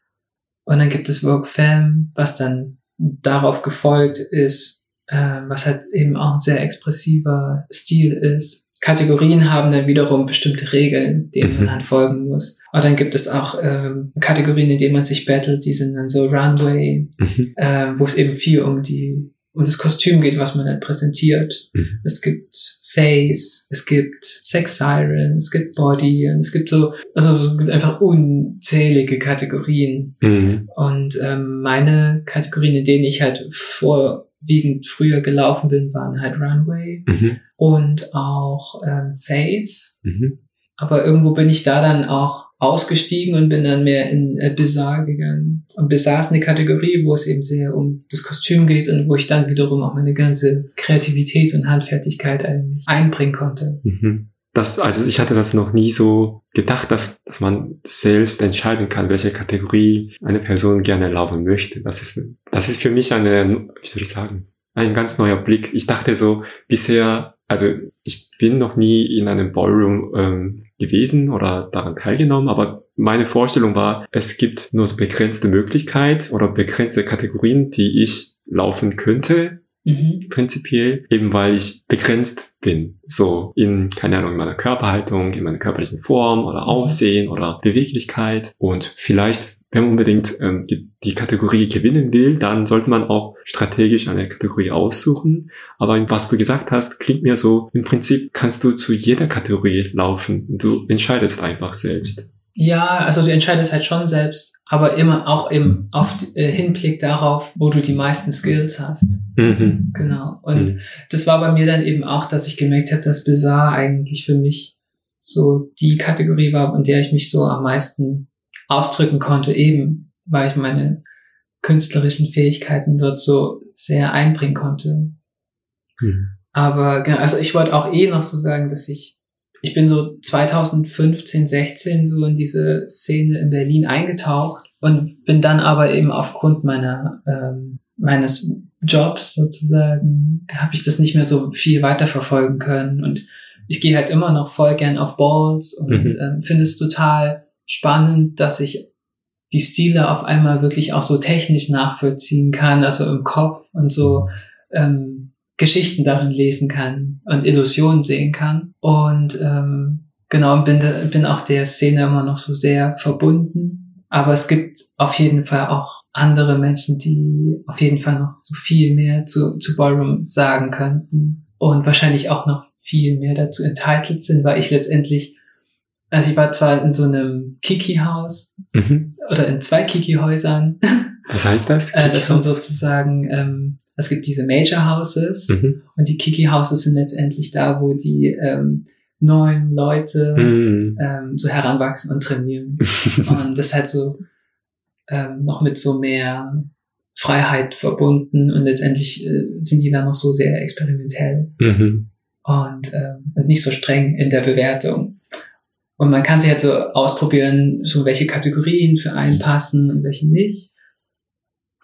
Und dann gibt es Vogue Femme, was dann darauf gefolgt ist, äh, was halt eben auch ein sehr expressiver Stil ist. Kategorien haben dann wiederum bestimmte Regeln, denen mhm. man dann folgen muss. Aber dann gibt es auch ähm, Kategorien, in denen man sich battelt, die sind dann so Runway, mhm. äh, wo es eben viel um die um das Kostüm geht, was man dann präsentiert. Mhm. Es gibt Face, es gibt Sex Siren, es gibt Body und es gibt so, also es gibt einfach unzählige Kategorien. Mhm. Und ähm, meine Kategorien, in denen ich halt vorwiegend früher gelaufen bin, waren halt Runway mhm. und auch ähm, Face. Mhm. Aber irgendwo bin ich da dann auch ausgestiegen und bin dann mehr in äh, Bizarre gegangen. Und Bizarre ist eine Kategorie, wo es eben sehr um das Kostüm geht und wo ich dann wiederum auch meine ganze Kreativität und Handfertigkeit eigentlich einbringen konnte. Mhm. Das, also ich hatte das noch nie so gedacht, dass, dass man selbst entscheiden kann, welche Kategorie eine Person gerne laufen möchte. Das ist, das ist für mich eine, wie soll ich sagen, ein ganz neuer Blick. Ich dachte so bisher, also ich bin noch nie in einem Ballroom ähm, gewesen oder daran teilgenommen, aber meine Vorstellung war, es gibt nur so begrenzte Möglichkeit oder begrenzte Kategorien, die ich laufen könnte. Mhm. Prinzipiell, eben weil ich begrenzt bin. So in, keine Ahnung, in meiner Körperhaltung, in meiner körperlichen Form oder mhm. Aussehen oder Beweglichkeit. Und vielleicht wenn man unbedingt ähm, die, die Kategorie gewinnen will, dann sollte man auch strategisch eine Kategorie aussuchen. Aber was du gesagt hast, klingt mir so, im Prinzip kannst du zu jeder Kategorie laufen. Du entscheidest einfach selbst. Ja, also du entscheidest halt schon selbst, aber immer auch im auf äh, Hinblick darauf, wo du die meisten Skills hast. Mhm. Genau. Und mhm. das war bei mir dann eben auch, dass ich gemerkt habe, dass Bizarre eigentlich für mich so die Kategorie war, in der ich mich so am meisten ausdrücken konnte, eben weil ich meine künstlerischen Fähigkeiten dort so sehr einbringen konnte. Mhm. Aber also ich wollte auch eh noch so sagen, dass ich ich bin so 2015, 16 so in diese Szene in Berlin eingetaucht und bin dann aber eben aufgrund meiner ähm, meines Jobs sozusagen habe ich das nicht mehr so viel weiterverfolgen können und ich gehe halt immer noch voll gern auf Balls und mhm. ähm, finde es total spannend, dass ich die Stile auf einmal wirklich auch so technisch nachvollziehen kann, also im Kopf und so ähm, Geschichten darin lesen kann und Illusionen sehen kann. Und ähm, genau, bin, bin auch der Szene immer noch so sehr verbunden. Aber es gibt auf jeden Fall auch andere Menschen, die auf jeden Fall noch so viel mehr zu, zu Ballroom sagen könnten und wahrscheinlich auch noch viel mehr dazu entitled sind, weil ich letztendlich also ich war zwar in so einem Kiki-Haus mhm. oder in zwei Kiki-Häusern. Was heißt das? Äh, das sind sozusagen, ähm, es gibt diese Major Houses mhm. und die Kiki-Houses sind letztendlich da, wo die ähm, neuen Leute mhm. ähm, so heranwachsen und trainieren. und das ist halt so ähm, noch mit so mehr Freiheit verbunden und letztendlich äh, sind die dann noch so sehr experimentell mhm. und, ähm, und nicht so streng in der Bewertung. Und man kann sich halt so ausprobieren, so welche Kategorien für einen passen und welche nicht.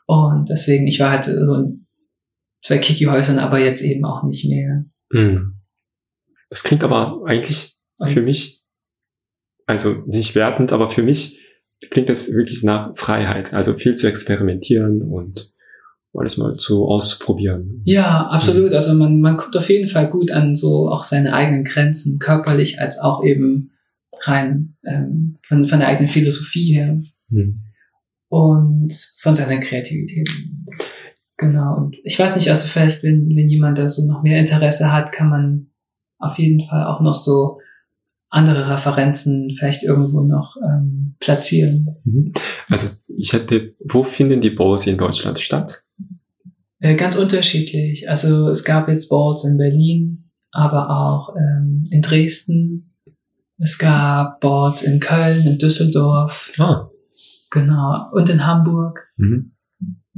Und deswegen, ich war halt so in zwei Kiki-Häusern, aber jetzt eben auch nicht mehr. Hm. Das klingt aber eigentlich für mich, also nicht wertend, aber für mich klingt das wirklich nach Freiheit. Also viel zu experimentieren und alles mal zu auszuprobieren. Ja, absolut. Also man, man kommt auf jeden Fall gut an so auch seine eigenen Grenzen, körperlich als auch eben rein ähm, von, von der eigenen Philosophie her. Hm. und von seiner Kreativität. Genau. Und ich weiß nicht, also vielleicht, wenn, wenn jemand da so noch mehr Interesse hat, kann man auf jeden Fall auch noch so andere Referenzen vielleicht irgendwo noch ähm, platzieren. Mhm. Also ich hätte, wo finden die Balls in Deutschland statt? Äh, ganz unterschiedlich. Also es gab jetzt Balls in Berlin, aber auch ähm, in Dresden. Es gab Balls in Köln, in Düsseldorf. Ah. Genau. Und in Hamburg. Mhm.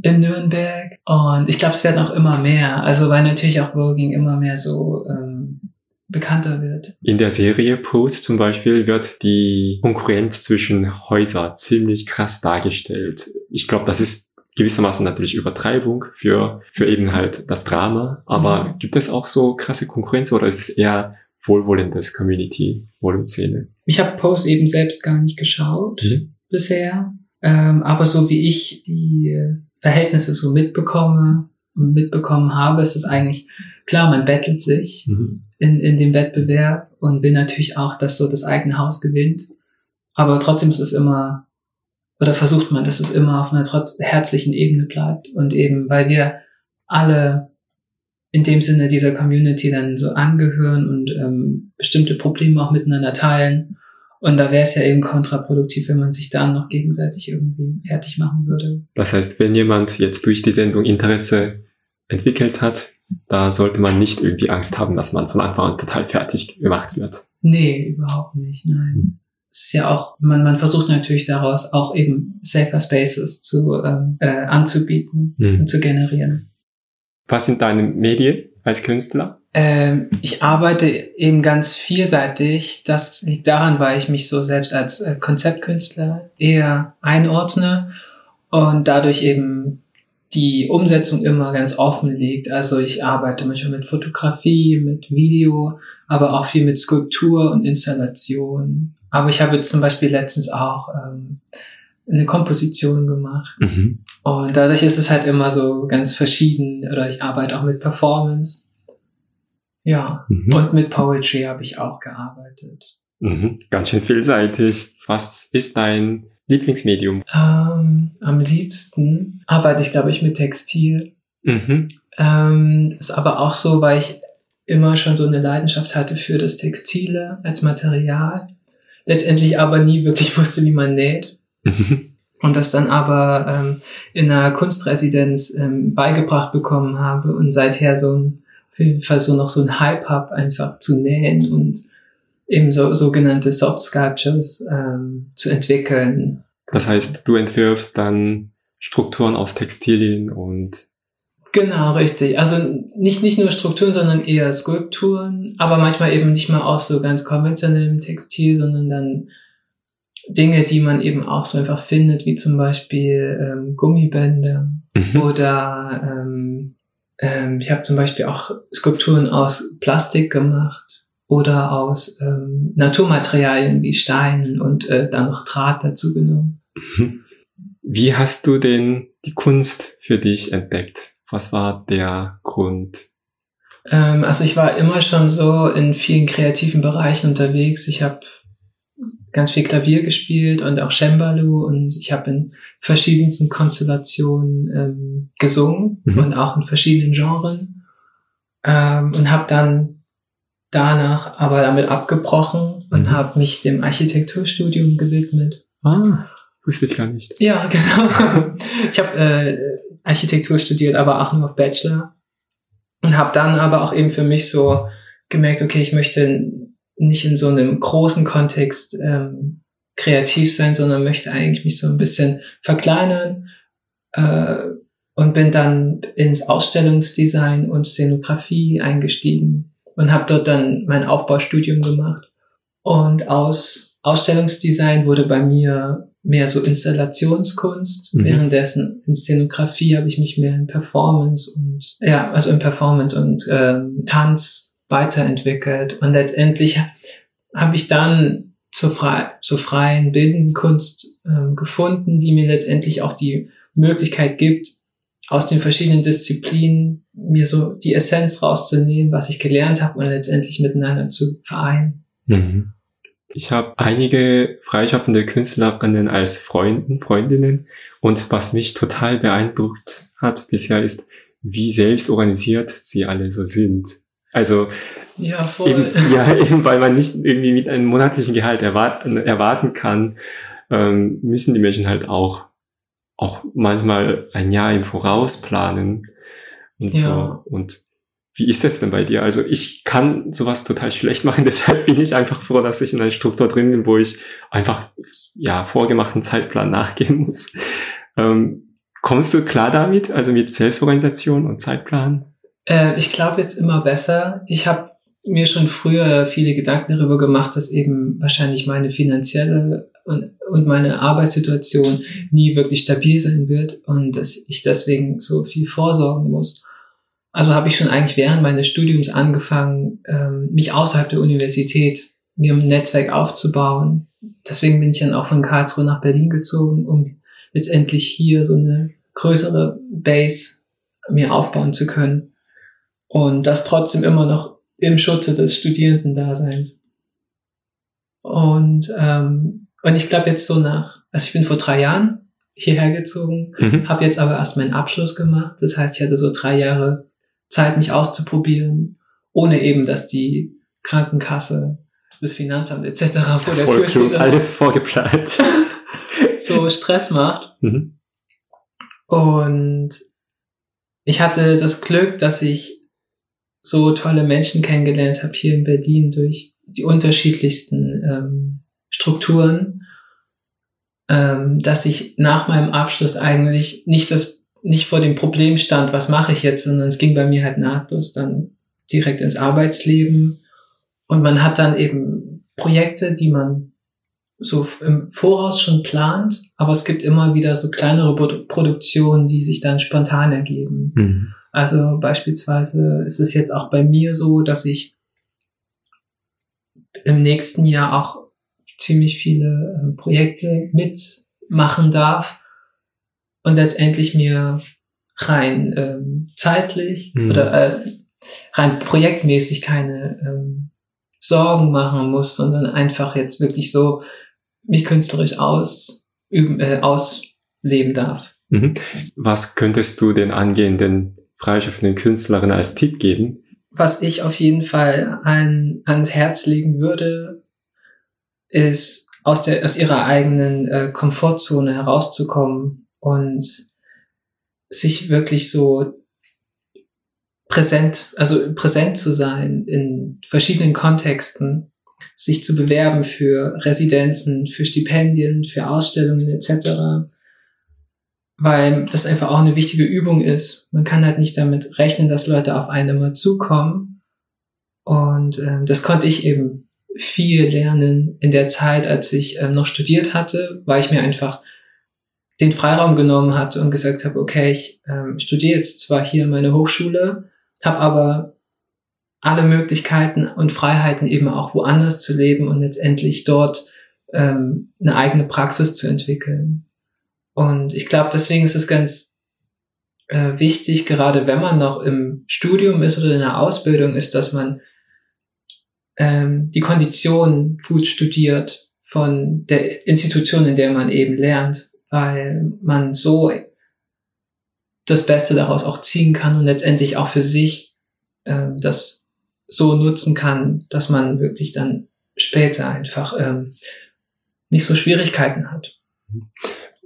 In Nürnberg. Und ich glaube, es werden auch immer mehr. Also weil natürlich auch Voguing immer mehr so ähm, bekannter wird. In der Serie Post zum Beispiel wird die Konkurrenz zwischen Häusern ziemlich krass dargestellt. Ich glaube, das ist gewissermaßen natürlich Übertreibung für, für eben halt das Drama. Aber mhm. gibt es auch so krasse Konkurrenz oder ist es eher wohlwollendes Community, Szene? Ich habe Post eben selbst gar nicht geschaut mhm. bisher. Ähm, aber so wie ich die Verhältnisse so mitbekomme mitbekommen habe, ist es eigentlich klar, man bettelt sich mhm. in, in dem Wettbewerb und will natürlich auch, dass so das eigene Haus gewinnt. Aber trotzdem ist es immer, oder versucht man, dass es immer auf einer trotz herzlichen Ebene bleibt. Und eben, weil wir alle in dem Sinne dieser Community dann so angehören und ähm, bestimmte Probleme auch miteinander teilen. Und da wäre es ja eben kontraproduktiv, wenn man sich dann noch gegenseitig irgendwie fertig machen würde. Das heißt, wenn jemand jetzt durch die Sendung Interesse entwickelt hat, da sollte man nicht irgendwie Angst haben, dass man von Anfang an total fertig gemacht wird. Nee, überhaupt nicht, nein. Es ist ja auch, man, man versucht natürlich daraus auch eben Safer Spaces zu, ähm, äh, anzubieten mhm. und zu generieren. Was sind deine Medien als Künstler? Ähm, ich arbeite eben ganz vielseitig. Das liegt daran, weil ich mich so selbst als äh, Konzeptkünstler eher einordne und dadurch eben die Umsetzung immer ganz offen liegt. Also ich arbeite manchmal mit Fotografie, mit Video, aber auch viel mit Skulptur und Installation. Aber ich habe zum Beispiel letztens auch ähm, eine Komposition gemacht. Mhm. Und dadurch ist es halt immer so ganz verschieden. Oder ich arbeite auch mit Performance. Ja. Mhm. Und mit Poetry habe ich auch gearbeitet. Mhm. Ganz schön vielseitig. Was ist dein Lieblingsmedium? Ähm, am liebsten arbeite ich, glaube ich, mit Textil. Mhm. Ähm, ist aber auch so, weil ich immer schon so eine Leidenschaft hatte für das Textile als Material. Letztendlich aber nie wirklich wusste, wie man näht. Mhm. Und das dann aber ähm, in einer Kunstresidenz ähm, beigebracht bekommen habe und seither so ein, auf jeden Fall so noch so ein Hype habe, einfach zu nähen und eben so sogenannte Soft Sculptures ähm, zu entwickeln. Das heißt, du entwirfst dann Strukturen aus Textilien und Genau, richtig. Also nicht, nicht nur Strukturen, sondern eher Skulpturen, aber manchmal eben nicht mal aus so ganz konventionellem Textil, sondern dann Dinge, die man eben auch so einfach findet, wie zum Beispiel ähm, Gummibänder mhm. oder ähm, ähm, ich habe zum Beispiel auch Skulpturen aus Plastik gemacht oder aus ähm, Naturmaterialien wie Steinen und äh, dann noch Draht dazu genommen. Mhm. Wie hast du denn die Kunst für dich entdeckt? Was war der Grund? Ähm, also ich war immer schon so in vielen kreativen Bereichen unterwegs. Ich habe ganz viel Klavier gespielt und auch Cembalo und ich habe in verschiedensten Konstellationen ähm, gesungen mhm. und auch in verschiedenen Genres ähm, und habe dann danach aber damit abgebrochen und mhm. habe mich dem Architekturstudium gewidmet. Ah, wusste ich gar nicht. Ja, genau. Ich habe äh, Architektur studiert, aber auch nur auf Bachelor und habe dann aber auch eben für mich so gemerkt, okay, ich möchte nicht in so einem großen Kontext ähm, kreativ sein, sondern möchte eigentlich mich so ein bisschen verkleinern äh, und bin dann ins Ausstellungsdesign und Szenografie eingestiegen und habe dort dann mein Aufbaustudium gemacht. Und aus Ausstellungsdesign wurde bei mir mehr so Installationskunst. Mhm. Währenddessen in Szenografie habe ich mich mehr in Performance und ja, also in Performance und ähm, Tanz weiterentwickelt. Und letztendlich habe ich dann zur, frei, zur freien bildenden Kunst äh, gefunden, die mir letztendlich auch die Möglichkeit gibt, aus den verschiedenen Disziplinen mir so die Essenz rauszunehmen, was ich gelernt habe und letztendlich miteinander zu vereinen. Mhm. Ich habe einige freischaffende Künstlerinnen als Freunden, Freundinnen Und was mich total beeindruckt hat bisher ist, wie selbst organisiert sie alle so sind. Also ja, voll. Eben, ja, eben weil man nicht irgendwie mit einem monatlichen Gehalt erwarten, erwarten kann, ähm, müssen die Menschen halt auch auch manchmal ein Jahr im Voraus planen und ja. so. Und wie ist das denn bei dir? Also ich kann sowas total schlecht machen, deshalb bin ich einfach froh, dass ich in einer Struktur drin bin, wo ich einfach ja vorgemachten Zeitplan nachgehen muss. Ähm, kommst du klar damit, also mit Selbstorganisation und Zeitplan? Äh, ich glaube jetzt immer besser. Ich habe mir schon früher viele Gedanken darüber gemacht, dass eben wahrscheinlich meine finanzielle und, und meine Arbeitssituation nie wirklich stabil sein wird und dass ich deswegen so viel vorsorgen muss. Also habe ich schon eigentlich während meines Studiums angefangen, ähm, mich außerhalb der Universität mir ein Netzwerk aufzubauen. Deswegen bin ich dann auch von Karlsruhe nach Berlin gezogen, um letztendlich hier so eine größere Base mir aufbauen zu können. Und das trotzdem immer noch im Schutze des Studierendendaseins. Und, ähm, und ich glaube jetzt so nach, also ich bin vor drei Jahren hierher gezogen, mhm. habe jetzt aber erst meinen Abschluss gemacht. Das heißt, ich hatte so drei Jahre Zeit, mich auszuprobieren, ohne eben, dass die Krankenkasse, das Finanzamt etc. vor der Voll Tür steht. Alles vorgeplant. so Stress macht. Mhm. Und ich hatte das Glück, dass ich so tolle Menschen kennengelernt habe hier in Berlin durch die unterschiedlichsten ähm, Strukturen, ähm, dass ich nach meinem Abschluss eigentlich nicht das nicht vor dem Problem stand, was mache ich jetzt, sondern es ging bei mir halt nahtlos dann direkt ins Arbeitsleben und man hat dann eben Projekte, die man so im Voraus schon plant, aber es gibt immer wieder so kleinere Produktionen, die sich dann spontan ergeben. Mhm. Also beispielsweise ist es jetzt auch bei mir so, dass ich im nächsten Jahr auch ziemlich viele äh, Projekte mitmachen darf und letztendlich mir rein ähm, zeitlich mhm. oder äh, rein projektmäßig keine ähm, Sorgen machen muss, sondern einfach jetzt wirklich so mich künstlerisch ausüben, äh, ausleben darf. Mhm. Was könntest du den angehenden freischaffenden Künstlerinnen als Tipp geben? Was ich auf jeden Fall an, ans Herz legen würde, ist aus, der, aus ihrer eigenen äh, Komfortzone herauszukommen und sich wirklich so präsent, also präsent zu sein in verschiedenen Kontexten, sich zu bewerben für Residenzen, für Stipendien, für Ausstellungen etc weil das einfach auch eine wichtige Übung ist. Man kann halt nicht damit rechnen, dass Leute auf einen immer zukommen. Und ähm, das konnte ich eben viel lernen in der Zeit, als ich ähm, noch studiert hatte, weil ich mir einfach den Freiraum genommen hatte und gesagt habe, okay, ich ähm, studiere jetzt zwar hier in meiner Hochschule, habe aber alle Möglichkeiten und Freiheiten eben auch woanders zu leben und letztendlich dort ähm, eine eigene Praxis zu entwickeln. Und ich glaube, deswegen ist es ganz äh, wichtig, gerade wenn man noch im Studium ist oder in der Ausbildung ist, dass man ähm, die Konditionen gut studiert von der Institution, in der man eben lernt, weil man so das Beste daraus auch ziehen kann und letztendlich auch für sich ähm, das so nutzen kann, dass man wirklich dann später einfach ähm, nicht so Schwierigkeiten hat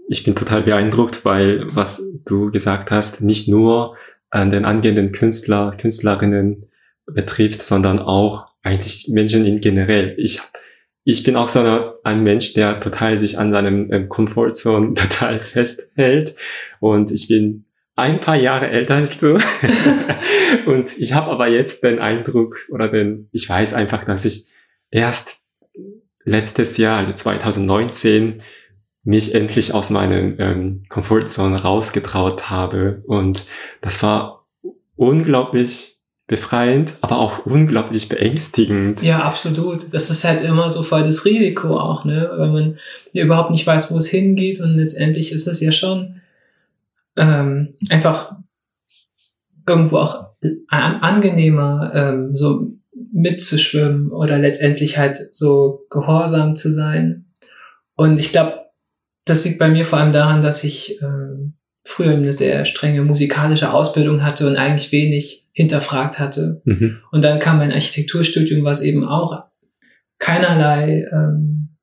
ich bin total beeindruckt, weil was du gesagt hast, nicht nur an den angehenden Künstler, Künstlerinnen betrifft, sondern auch eigentlich Menschen in generell. Ich, ich bin auch so ein Mensch, der total sich an seinem ähm, Komfortzone total festhält und ich bin ein paar Jahre älter als du. und ich habe aber jetzt den Eindruck oder den, ich weiß einfach, dass ich erst letztes Jahr, also 2019, mich endlich aus meinem ähm, Komfortzone rausgetraut habe. Und das war unglaublich befreiend, aber auch unglaublich beängstigend. Ja, absolut. Das ist halt immer so voll das Risiko auch, ne? Weil man überhaupt nicht weiß, wo es hingeht und letztendlich ist es ja schon ähm, einfach irgendwo auch an angenehmer, ähm, so mitzuschwimmen oder letztendlich halt so gehorsam zu sein. Und ich glaube, das liegt bei mir vor allem daran, dass ich ähm, früher eine sehr strenge musikalische Ausbildung hatte und eigentlich wenig hinterfragt hatte. Mhm. Und dann kam mein Architekturstudium, was eben auch keinerlei ähm,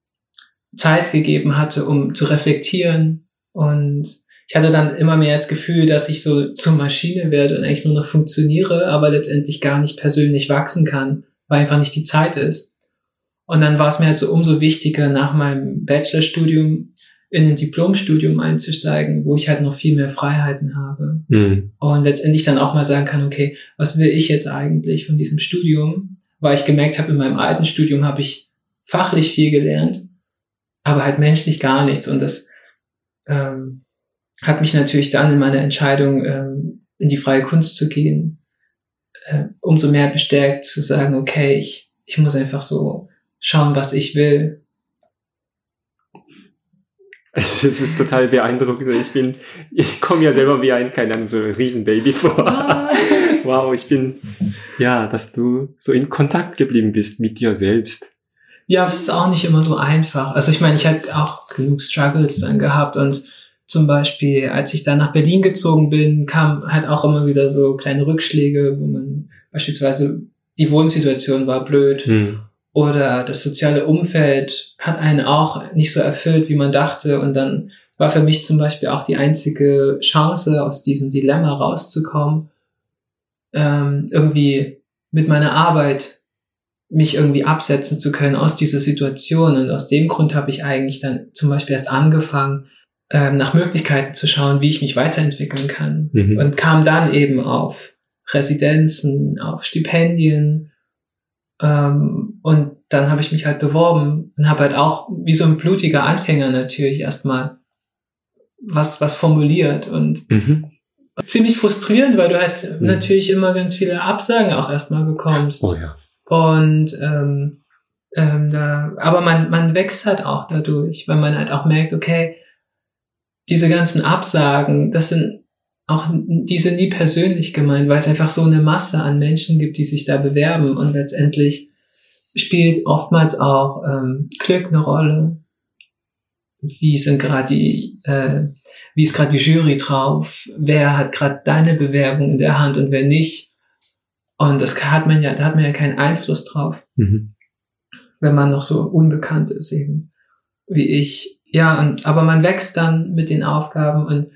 Zeit gegeben hatte, um zu reflektieren. Und ich hatte dann immer mehr das Gefühl, dass ich so zur Maschine werde und eigentlich nur noch funktioniere, aber letztendlich gar nicht persönlich wachsen kann, weil einfach nicht die Zeit ist. Und dann war es mir halt so umso wichtiger, nach meinem Bachelorstudium in ein Diplomstudium einzusteigen, wo ich halt noch viel mehr Freiheiten habe. Mhm. Und letztendlich dann auch mal sagen kann, okay, was will ich jetzt eigentlich von diesem Studium? Weil ich gemerkt habe, in meinem alten Studium habe ich fachlich viel gelernt, aber halt menschlich gar nichts. Und das ähm, hat mich natürlich dann in meiner Entscheidung, ähm, in die freie Kunst zu gehen, äh, umso mehr bestärkt zu sagen, okay, ich, ich muss einfach so schauen, was ich will es ist total beeindruckend. Ich bin, ich komme ja selber wie ein, kein so ein Riesenbaby vor. wow, ich bin, ja, dass du so in Kontakt geblieben bist mit dir selbst. Ja, es ist auch nicht immer so einfach. Also ich meine, ich habe auch genug Struggles dann gehabt und zum Beispiel, als ich dann nach Berlin gezogen bin, kam halt auch immer wieder so kleine Rückschläge, wo man beispielsweise die Wohnsituation war blöd. Hm oder das soziale Umfeld hat einen auch nicht so erfüllt, wie man dachte. Und dann war für mich zum Beispiel auch die einzige Chance, aus diesem Dilemma rauszukommen, ähm, irgendwie mit meiner Arbeit mich irgendwie absetzen zu können aus dieser Situation. Und aus dem Grund habe ich eigentlich dann zum Beispiel erst angefangen, ähm, nach Möglichkeiten zu schauen, wie ich mich weiterentwickeln kann. Mhm. Und kam dann eben auf Residenzen, auf Stipendien, ähm, und dann habe ich mich halt beworben und habe halt auch wie so ein blutiger Anfänger natürlich erstmal was, was formuliert und mhm. ziemlich frustrierend, weil du halt mhm. natürlich immer ganz viele Absagen auch erstmal bekommst. Oh ja. Und ähm, ähm, da, aber man, man wächst halt auch dadurch, weil man halt auch merkt, okay, diese ganzen Absagen, das sind auch diese nie persönlich gemeint, weil es einfach so eine Masse an Menschen gibt, die sich da bewerben und letztendlich spielt oftmals auch ähm, Glück eine Rolle. Wie sind gerade die, äh, wie ist gerade die Jury drauf? Wer hat gerade deine Bewerbung in der Hand und wer nicht? Und das hat man ja, da hat man ja keinen Einfluss drauf, mhm. wenn man noch so unbekannt ist eben, wie ich. Ja, und aber man wächst dann mit den Aufgaben und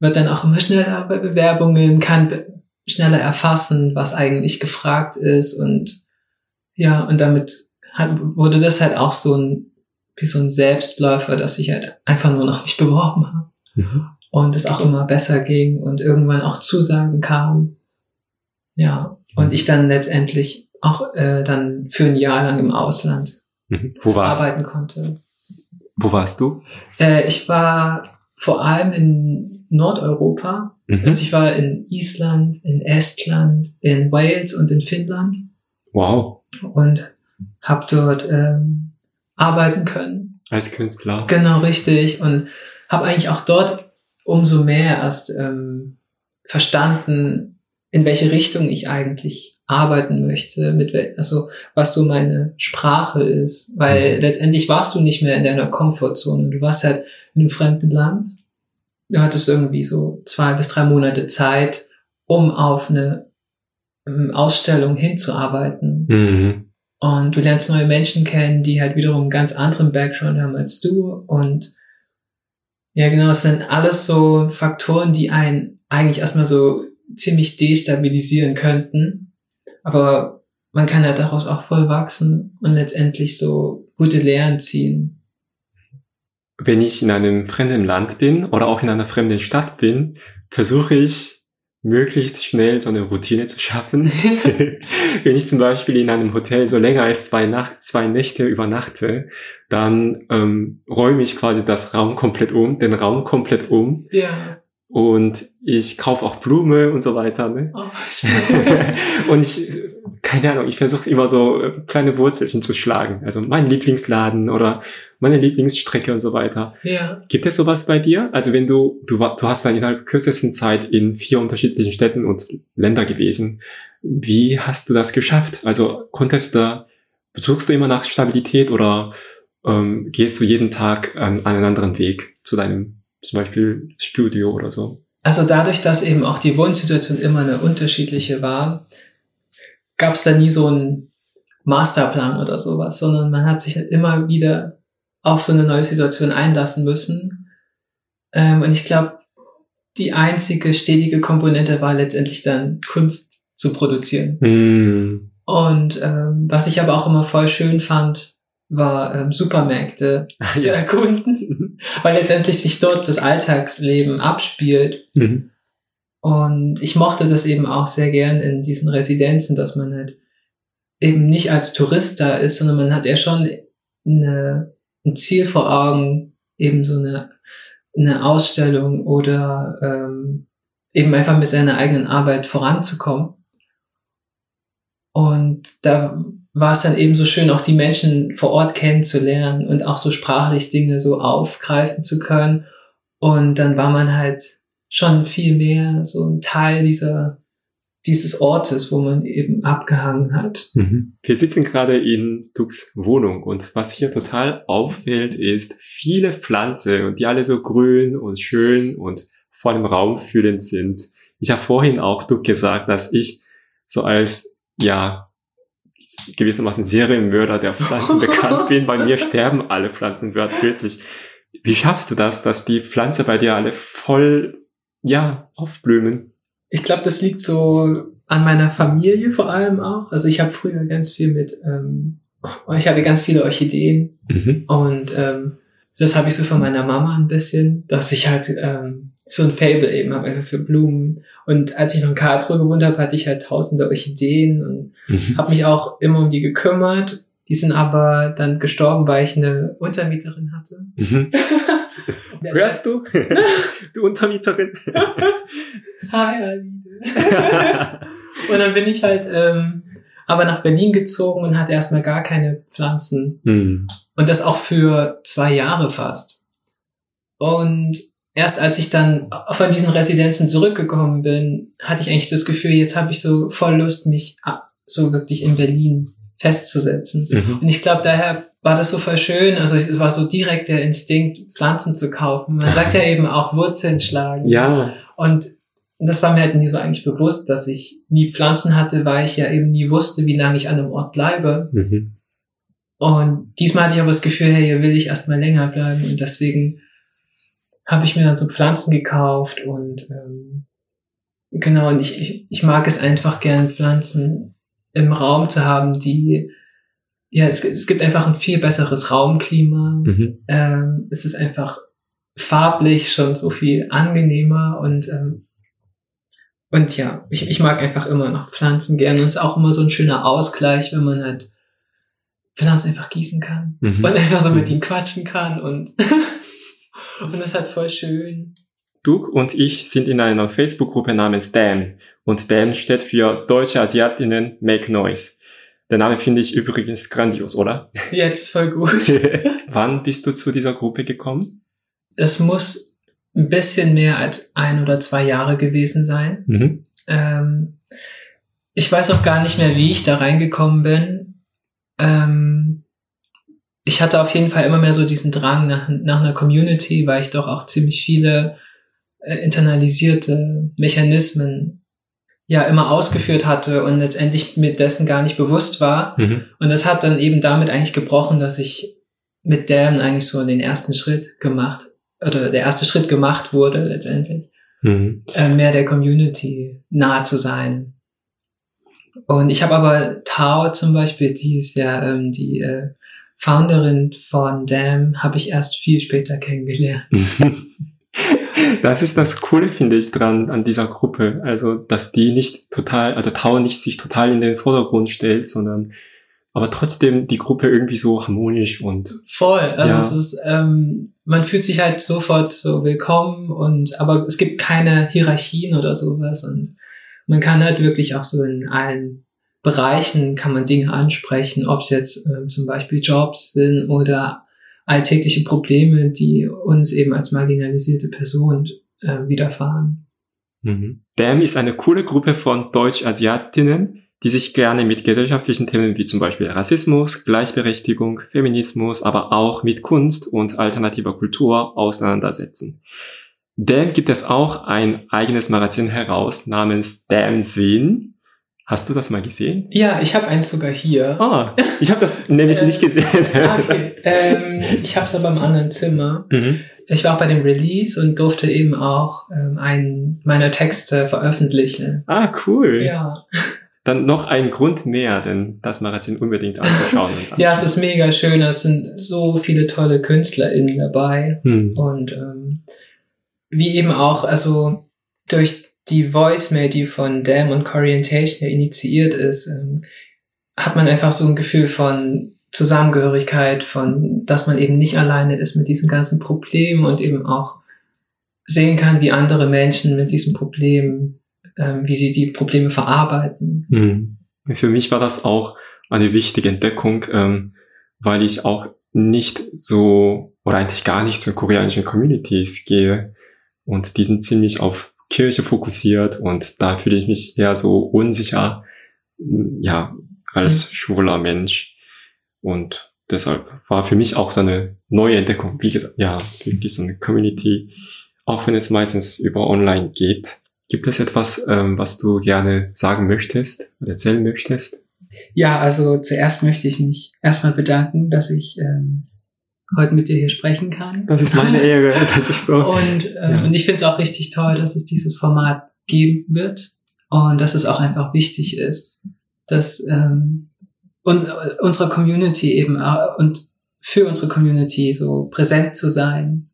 wird dann auch immer schneller bei Bewerbungen, kann schneller erfassen, was eigentlich gefragt ist und ja, und damit hat, wurde das halt auch so ein, wie so ein Selbstläufer, dass ich halt einfach nur noch mich beworben habe. Mhm. Und es auch immer besser ging und irgendwann auch Zusagen kamen. Ja, und ich dann letztendlich auch äh, dann für ein Jahr lang im Ausland mhm. Wo warst? arbeiten konnte. Wo warst du? Äh, ich war vor allem in Nordeuropa. Mhm. Also ich war in Island, in Estland, in Wales und in Finnland. Wow. Und habe dort ähm, arbeiten können. Als Künstler. Genau, richtig. Und habe eigentlich auch dort umso mehr erst ähm, verstanden, in welche Richtung ich eigentlich arbeiten möchte, mit wel also was so meine Sprache ist, weil mhm. letztendlich warst du nicht mehr in deiner Komfortzone, du warst halt in einem fremden Land, du hattest irgendwie so zwei bis drei Monate Zeit, um auf eine um, Ausstellung hinzuarbeiten. Mhm. Und du lernst neue Menschen kennen, die halt wiederum einen ganz anderen Background haben als du. Und ja, genau, es sind alles so Faktoren, die einen eigentlich erstmal so ziemlich destabilisieren könnten. Aber man kann ja daraus auch voll wachsen und letztendlich so gute Lehren ziehen. Wenn ich in einem fremden Land bin oder auch in einer fremden Stadt bin, versuche ich möglichst schnell so eine Routine zu schaffen. Wenn ich zum Beispiel in einem Hotel so länger als zwei, Nacht, zwei Nächte übernachte, dann ähm, räume ich quasi das Raum komplett um, den Raum komplett um. Ja. Und ich kaufe auch Blume und so weiter. Ne? Oh, und ich, keine Ahnung, ich versuche immer so äh, kleine Wurzelchen zu schlagen. Also mein Lieblingsladen oder meine Lieblingsstrecke und so weiter. Ja. Gibt es sowas bei dir? Also wenn du, du, du hast dann innerhalb kürzesten Zeit in vier unterschiedlichen Städten und Länder gewesen. Wie hast du das geschafft? Also konntest du, suchst du immer nach Stabilität oder ähm, gehst du jeden Tag an einen anderen Weg zu deinem zum Beispiel Studio oder so? Also dadurch, dass eben auch die Wohnsituation immer eine unterschiedliche war, gab es da nie so einen Masterplan oder sowas, sondern man hat sich halt immer wieder auf so eine neue Situation einlassen müssen. Ähm, und ich glaube, die einzige stetige Komponente war letztendlich dann Kunst zu produzieren. Mm. Und ähm, was ich aber auch immer voll schön fand, war ähm, Supermärkte zu Ja. erkunden, weil letztendlich sich dort das Alltagsleben abspielt. Mhm. Und ich mochte das eben auch sehr gern in diesen Residenzen, dass man halt eben nicht als Tourist da ist, sondern man hat ja schon eine, ein Ziel vor Augen, eben so eine, eine Ausstellung oder ähm, eben einfach mit seiner eigenen Arbeit voranzukommen. Und da war es dann eben so schön, auch die Menschen vor Ort kennenzulernen und auch so sprachlich Dinge so aufgreifen zu können. Und dann war man halt schon viel mehr so ein Teil dieser, dieses Ortes, wo man eben abgehangen hat. Mhm. Wir sitzen gerade in Dux Wohnung und was hier total auffällt, ist viele Pflanzen und die alle so grün und schön und vor dem Raum fühlend sind. Ich habe vorhin auch Duck gesagt, dass ich so als, ja, gewissermaßen Serienmörder der Pflanzen bekannt bin. Bei mir sterben alle Pflanzen wirklich. Wie schaffst du das, dass die Pflanzen bei dir alle voll, ja, aufblühen? Ich glaube, das liegt so an meiner Familie vor allem auch. Also ich habe früher ganz viel mit, ähm, ich hatte ganz viele Orchideen Mhm. und ähm, das habe ich so von meiner Mama ein bisschen, dass ich halt ähm, so ein Fable eben habe für Blumen. Und als ich noch in Karlsruhe gewohnt habe, hatte ich halt tausende Orchideen und Mhm. habe mich auch immer um die gekümmert. Die sind aber dann gestorben, weil ich eine Untermieterin hatte. Mhm. Hörst du? du Untermieterin. Hi, Alide. Und dann bin ich halt ähm, aber nach Berlin gezogen und hatte erstmal gar keine Pflanzen. Hm. Und das auch für zwei Jahre fast. Und erst als ich dann von diesen Residenzen zurückgekommen bin, hatte ich eigentlich das Gefühl, jetzt habe ich so voll Lust, mich so wirklich in Berlin festzusetzen. Mhm. Und ich glaube, daher war das so voll schön. Also es war so direkt der Instinkt, Pflanzen zu kaufen. Man sagt ja eben auch Wurzeln schlagen. Ja. Und das war mir halt nie so eigentlich bewusst, dass ich nie Pflanzen hatte, weil ich ja eben nie wusste, wie lange ich an einem Ort bleibe. Mhm. Und diesmal hatte ich aber das Gefühl, hey, hier will ich erstmal länger bleiben. Und deswegen habe ich mir dann so Pflanzen gekauft und ähm, genau, und ich, ich, ich mag es einfach gern, Pflanzen im Raum zu haben, die ja, es, gibt- es gibt einfach ein viel besseres Raumklima. Mhm. Ähm, es ist einfach farblich schon so viel angenehmer und ähm, und ja, ich, ich mag einfach immer noch Pflanzen gerne. Und es ist auch immer so ein schöner Ausgleich, wenn man halt Pflanzen einfach gießen kann Mhm. und einfach so mit ihnen quatschen kann und und das ist halt voll schön. Duke und ich sind in einer Facebook-Gruppe namens DAM. Und DAM steht für Deutsche Asiatinnen Make Noise. Der Name finde ich übrigens grandios, oder? Ja, das ist voll gut. Wann bist du zu dieser Gruppe gekommen? Es muss ein bisschen mehr als ein oder zwei Jahre gewesen sein. Mhm. Ähm, ich weiß auch gar nicht mehr, wie ich da reingekommen bin. Ähm, ich hatte auf jeden Fall immer mehr so diesen Drang nach, nach einer Community, weil ich doch auch ziemlich viele äh, internalisierte Mechanismen ja immer ausgeführt hatte und letztendlich mit dessen gar nicht bewusst war. Mhm. Und das hat dann eben damit eigentlich gebrochen, dass ich mit Damn eigentlich so den ersten Schritt gemacht oder der erste Schritt gemacht wurde letztendlich Mhm. äh, mehr der Community nahe zu sein. Und ich habe aber Tao zum Beispiel, die ist ja ähm, die äh, Founderin von Damn, habe ich erst viel später kennengelernt. Das ist das Coole, finde ich, dran an dieser Gruppe. Also, dass die nicht total, also Tau nicht sich total in den Vordergrund stellt, sondern aber trotzdem die Gruppe irgendwie so harmonisch und Voll. Also Ja. es ist, ähm, man fühlt sich halt sofort so willkommen und aber es gibt keine Hierarchien oder sowas und man kann halt wirklich auch so in allen Bereichen kann man Dinge ansprechen, ob es jetzt ähm, zum Beispiel Jobs sind oder alltägliche Probleme, die uns eben als marginalisierte Person äh, widerfahren. Mhm. DAM ist eine coole Gruppe von Deutsch-Asiatinnen, die sich gerne mit gesellschaftlichen Themen wie zum Beispiel Rassismus, Gleichberechtigung, Feminismus, aber auch mit Kunst und alternativer Kultur auseinandersetzen. Dann gibt es auch ein eigenes Magazin heraus namens Damn Sinn. Hast du das mal gesehen? Ja, ich habe eins sogar hier. Ah, ich habe das nämlich nicht gesehen. Ah, okay. ähm, ich habe es aber im anderen Zimmer. Mhm. Ich war auch bei dem Release und durfte eben auch ähm, einen meiner Texte veröffentlichen. Ah, cool. Ja. Dann noch ein Grund mehr, denn das Magazin unbedingt anzuschauen. Ja, es ist mega schön. Es sind so viele tolle KünstlerInnen dabei. Hm. Und ähm, wie eben auch, also durch die Voicemail, die von Dam und Corientation initiiert ist, ähm, hat man einfach so ein Gefühl von Zusammengehörigkeit, von, dass man eben nicht alleine ist mit diesen ganzen Problemen und eben auch sehen kann, wie andere Menschen mit diesem Problem, ähm, wie sie die Probleme verarbeiten. Hm. Für mich war das auch eine wichtige Entdeckung, ähm, weil ich auch nicht so oder eigentlich gar nicht zu koreanischen Communities gehe und die sind ziemlich auf Kirche fokussiert und da fühle ich mich eher so unsicher, ja, als mhm. schwuler Mensch. Und deshalb war für mich auch so eine neue Entdeckung, wie gesagt, ja, wirklich so eine Community, auch wenn es meistens über online geht. Gibt es etwas, ähm, was du gerne sagen möchtest oder erzählen möchtest? Ja, also zuerst möchte ich mich erstmal bedanken, dass ich ähm, heute mit dir hier sprechen kann. Das ist meine Ehre, dass ich so. Und, ähm, ja. und ich finde es auch richtig toll, dass es dieses Format geben wird und dass es auch einfach wichtig ist, dass ähm, und äh, unsere Community eben auch, und für unsere Community so präsent zu sein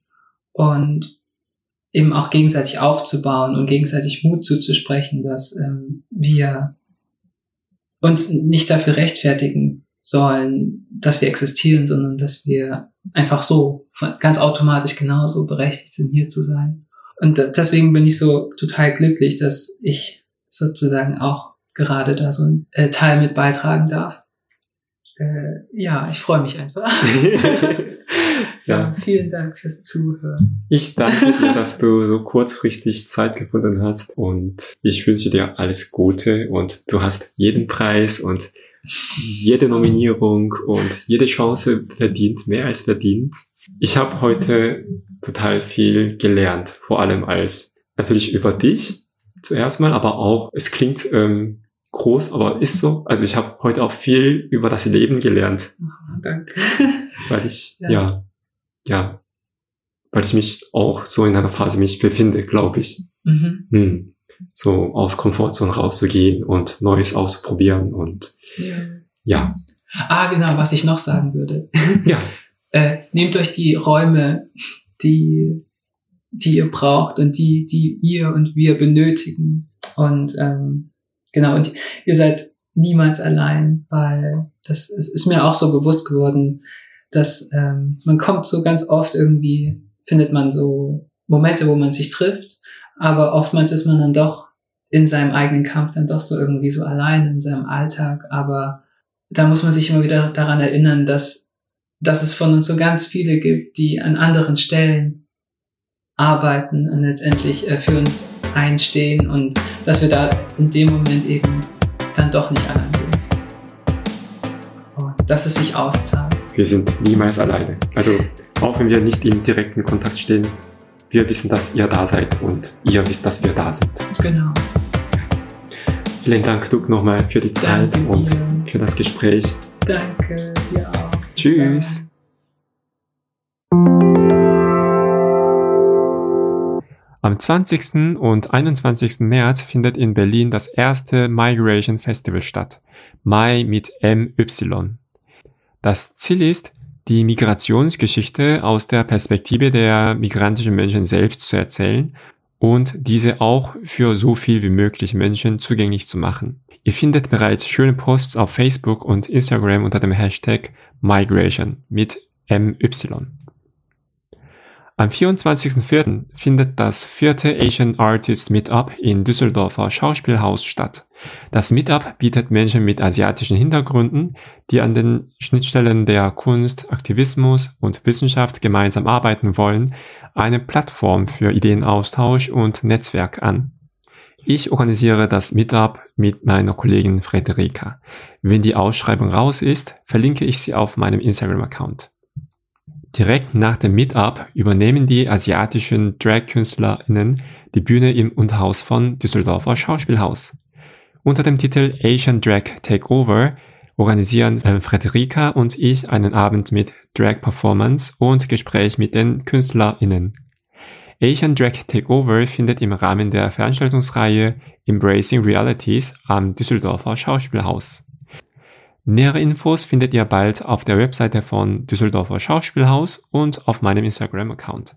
und eben auch gegenseitig aufzubauen und gegenseitig Mut zuzusprechen, dass ähm, wir uns nicht dafür rechtfertigen sollen, dass wir existieren, sondern dass wir einfach so ganz automatisch genauso berechtigt sind, hier zu sein. Und deswegen bin ich so total glücklich, dass ich sozusagen auch gerade da so ein äh, Teil mit beitragen darf. Äh, ja, ich freue mich einfach. ja. Vielen Dank fürs Zuhören. Ich danke dir, dass du so kurzfristig Zeit gefunden hast und ich wünsche dir alles Gute und du hast jeden Preis und jede Nominierung und jede Chance verdient, mehr als verdient. Ich habe heute total viel gelernt, vor allem als natürlich über dich zuerst mal, aber auch, es klingt ähm, groß, aber ist so. Also ich habe heute auch viel über das Leben gelernt. Oh, danke. Weil ich, ja. ja, ja, weil ich mich auch so in einer Phase mich befinde, glaube ich. Mhm. Hm. So aus Komfortzone rauszugehen und Neues auszuprobieren und ja. ja. Ah, genau, was ich noch sagen würde. Ja. äh, nehmt euch die Räume, die, die ihr braucht und die, die ihr und wir benötigen. Und ähm, genau, und ihr seid niemals allein, weil das ist mir auch so bewusst geworden, dass ähm, man kommt so ganz oft irgendwie, findet man so Momente, wo man sich trifft, aber oftmals ist man dann doch in seinem eigenen Kampf dann doch so irgendwie so allein in seinem Alltag. Aber da muss man sich immer wieder daran erinnern, dass, dass es von uns so ganz viele gibt, die an anderen Stellen arbeiten und letztendlich äh, für uns einstehen und dass wir da in dem Moment eben dann doch nicht allein sind. Und dass es sich auszahlt. Wir sind niemals alleine. Also auch wenn wir nicht in direkten Kontakt stehen, wir wissen, dass ihr da seid und ihr wisst, dass wir da sind. Genau. Vielen Dank, Duke, nochmal für die Zeit Danke und dir. für das Gespräch. Danke, dir auch. Tschüss. Am 20. und 21. März findet in Berlin das erste Migration Festival statt. Mai mit MY. Das Ziel ist, die Migrationsgeschichte aus der Perspektive der migrantischen Menschen selbst zu erzählen und diese auch für so viel wie möglich Menschen zugänglich zu machen. Ihr findet bereits schöne Posts auf Facebook und Instagram unter dem Hashtag Migration mit MY. Am 24.04. findet das vierte Asian Artist Meetup in Düsseldorfer Schauspielhaus statt. Das Meetup bietet Menschen mit asiatischen Hintergründen, die an den Schnittstellen der Kunst, Aktivismus und Wissenschaft gemeinsam arbeiten wollen, eine Plattform für Ideenaustausch und Netzwerk an. Ich organisiere das Meetup mit meiner Kollegin Frederika. Wenn die Ausschreibung raus ist, verlinke ich sie auf meinem Instagram-Account. Direkt nach dem Meetup übernehmen die asiatischen Drag-KünstlerInnen die Bühne im Unterhaus von Düsseldorfer Schauspielhaus. Unter dem Titel Asian Drag Takeover organisieren äh, Frederika und ich einen Abend mit Drag Performance und Gespräch mit den KünstlerInnen. Asian Drag Takeover findet im Rahmen der Veranstaltungsreihe Embracing Realities am Düsseldorfer Schauspielhaus. Nähere Infos findet ihr bald auf der Webseite von Düsseldorfer Schauspielhaus und auf meinem Instagram-Account.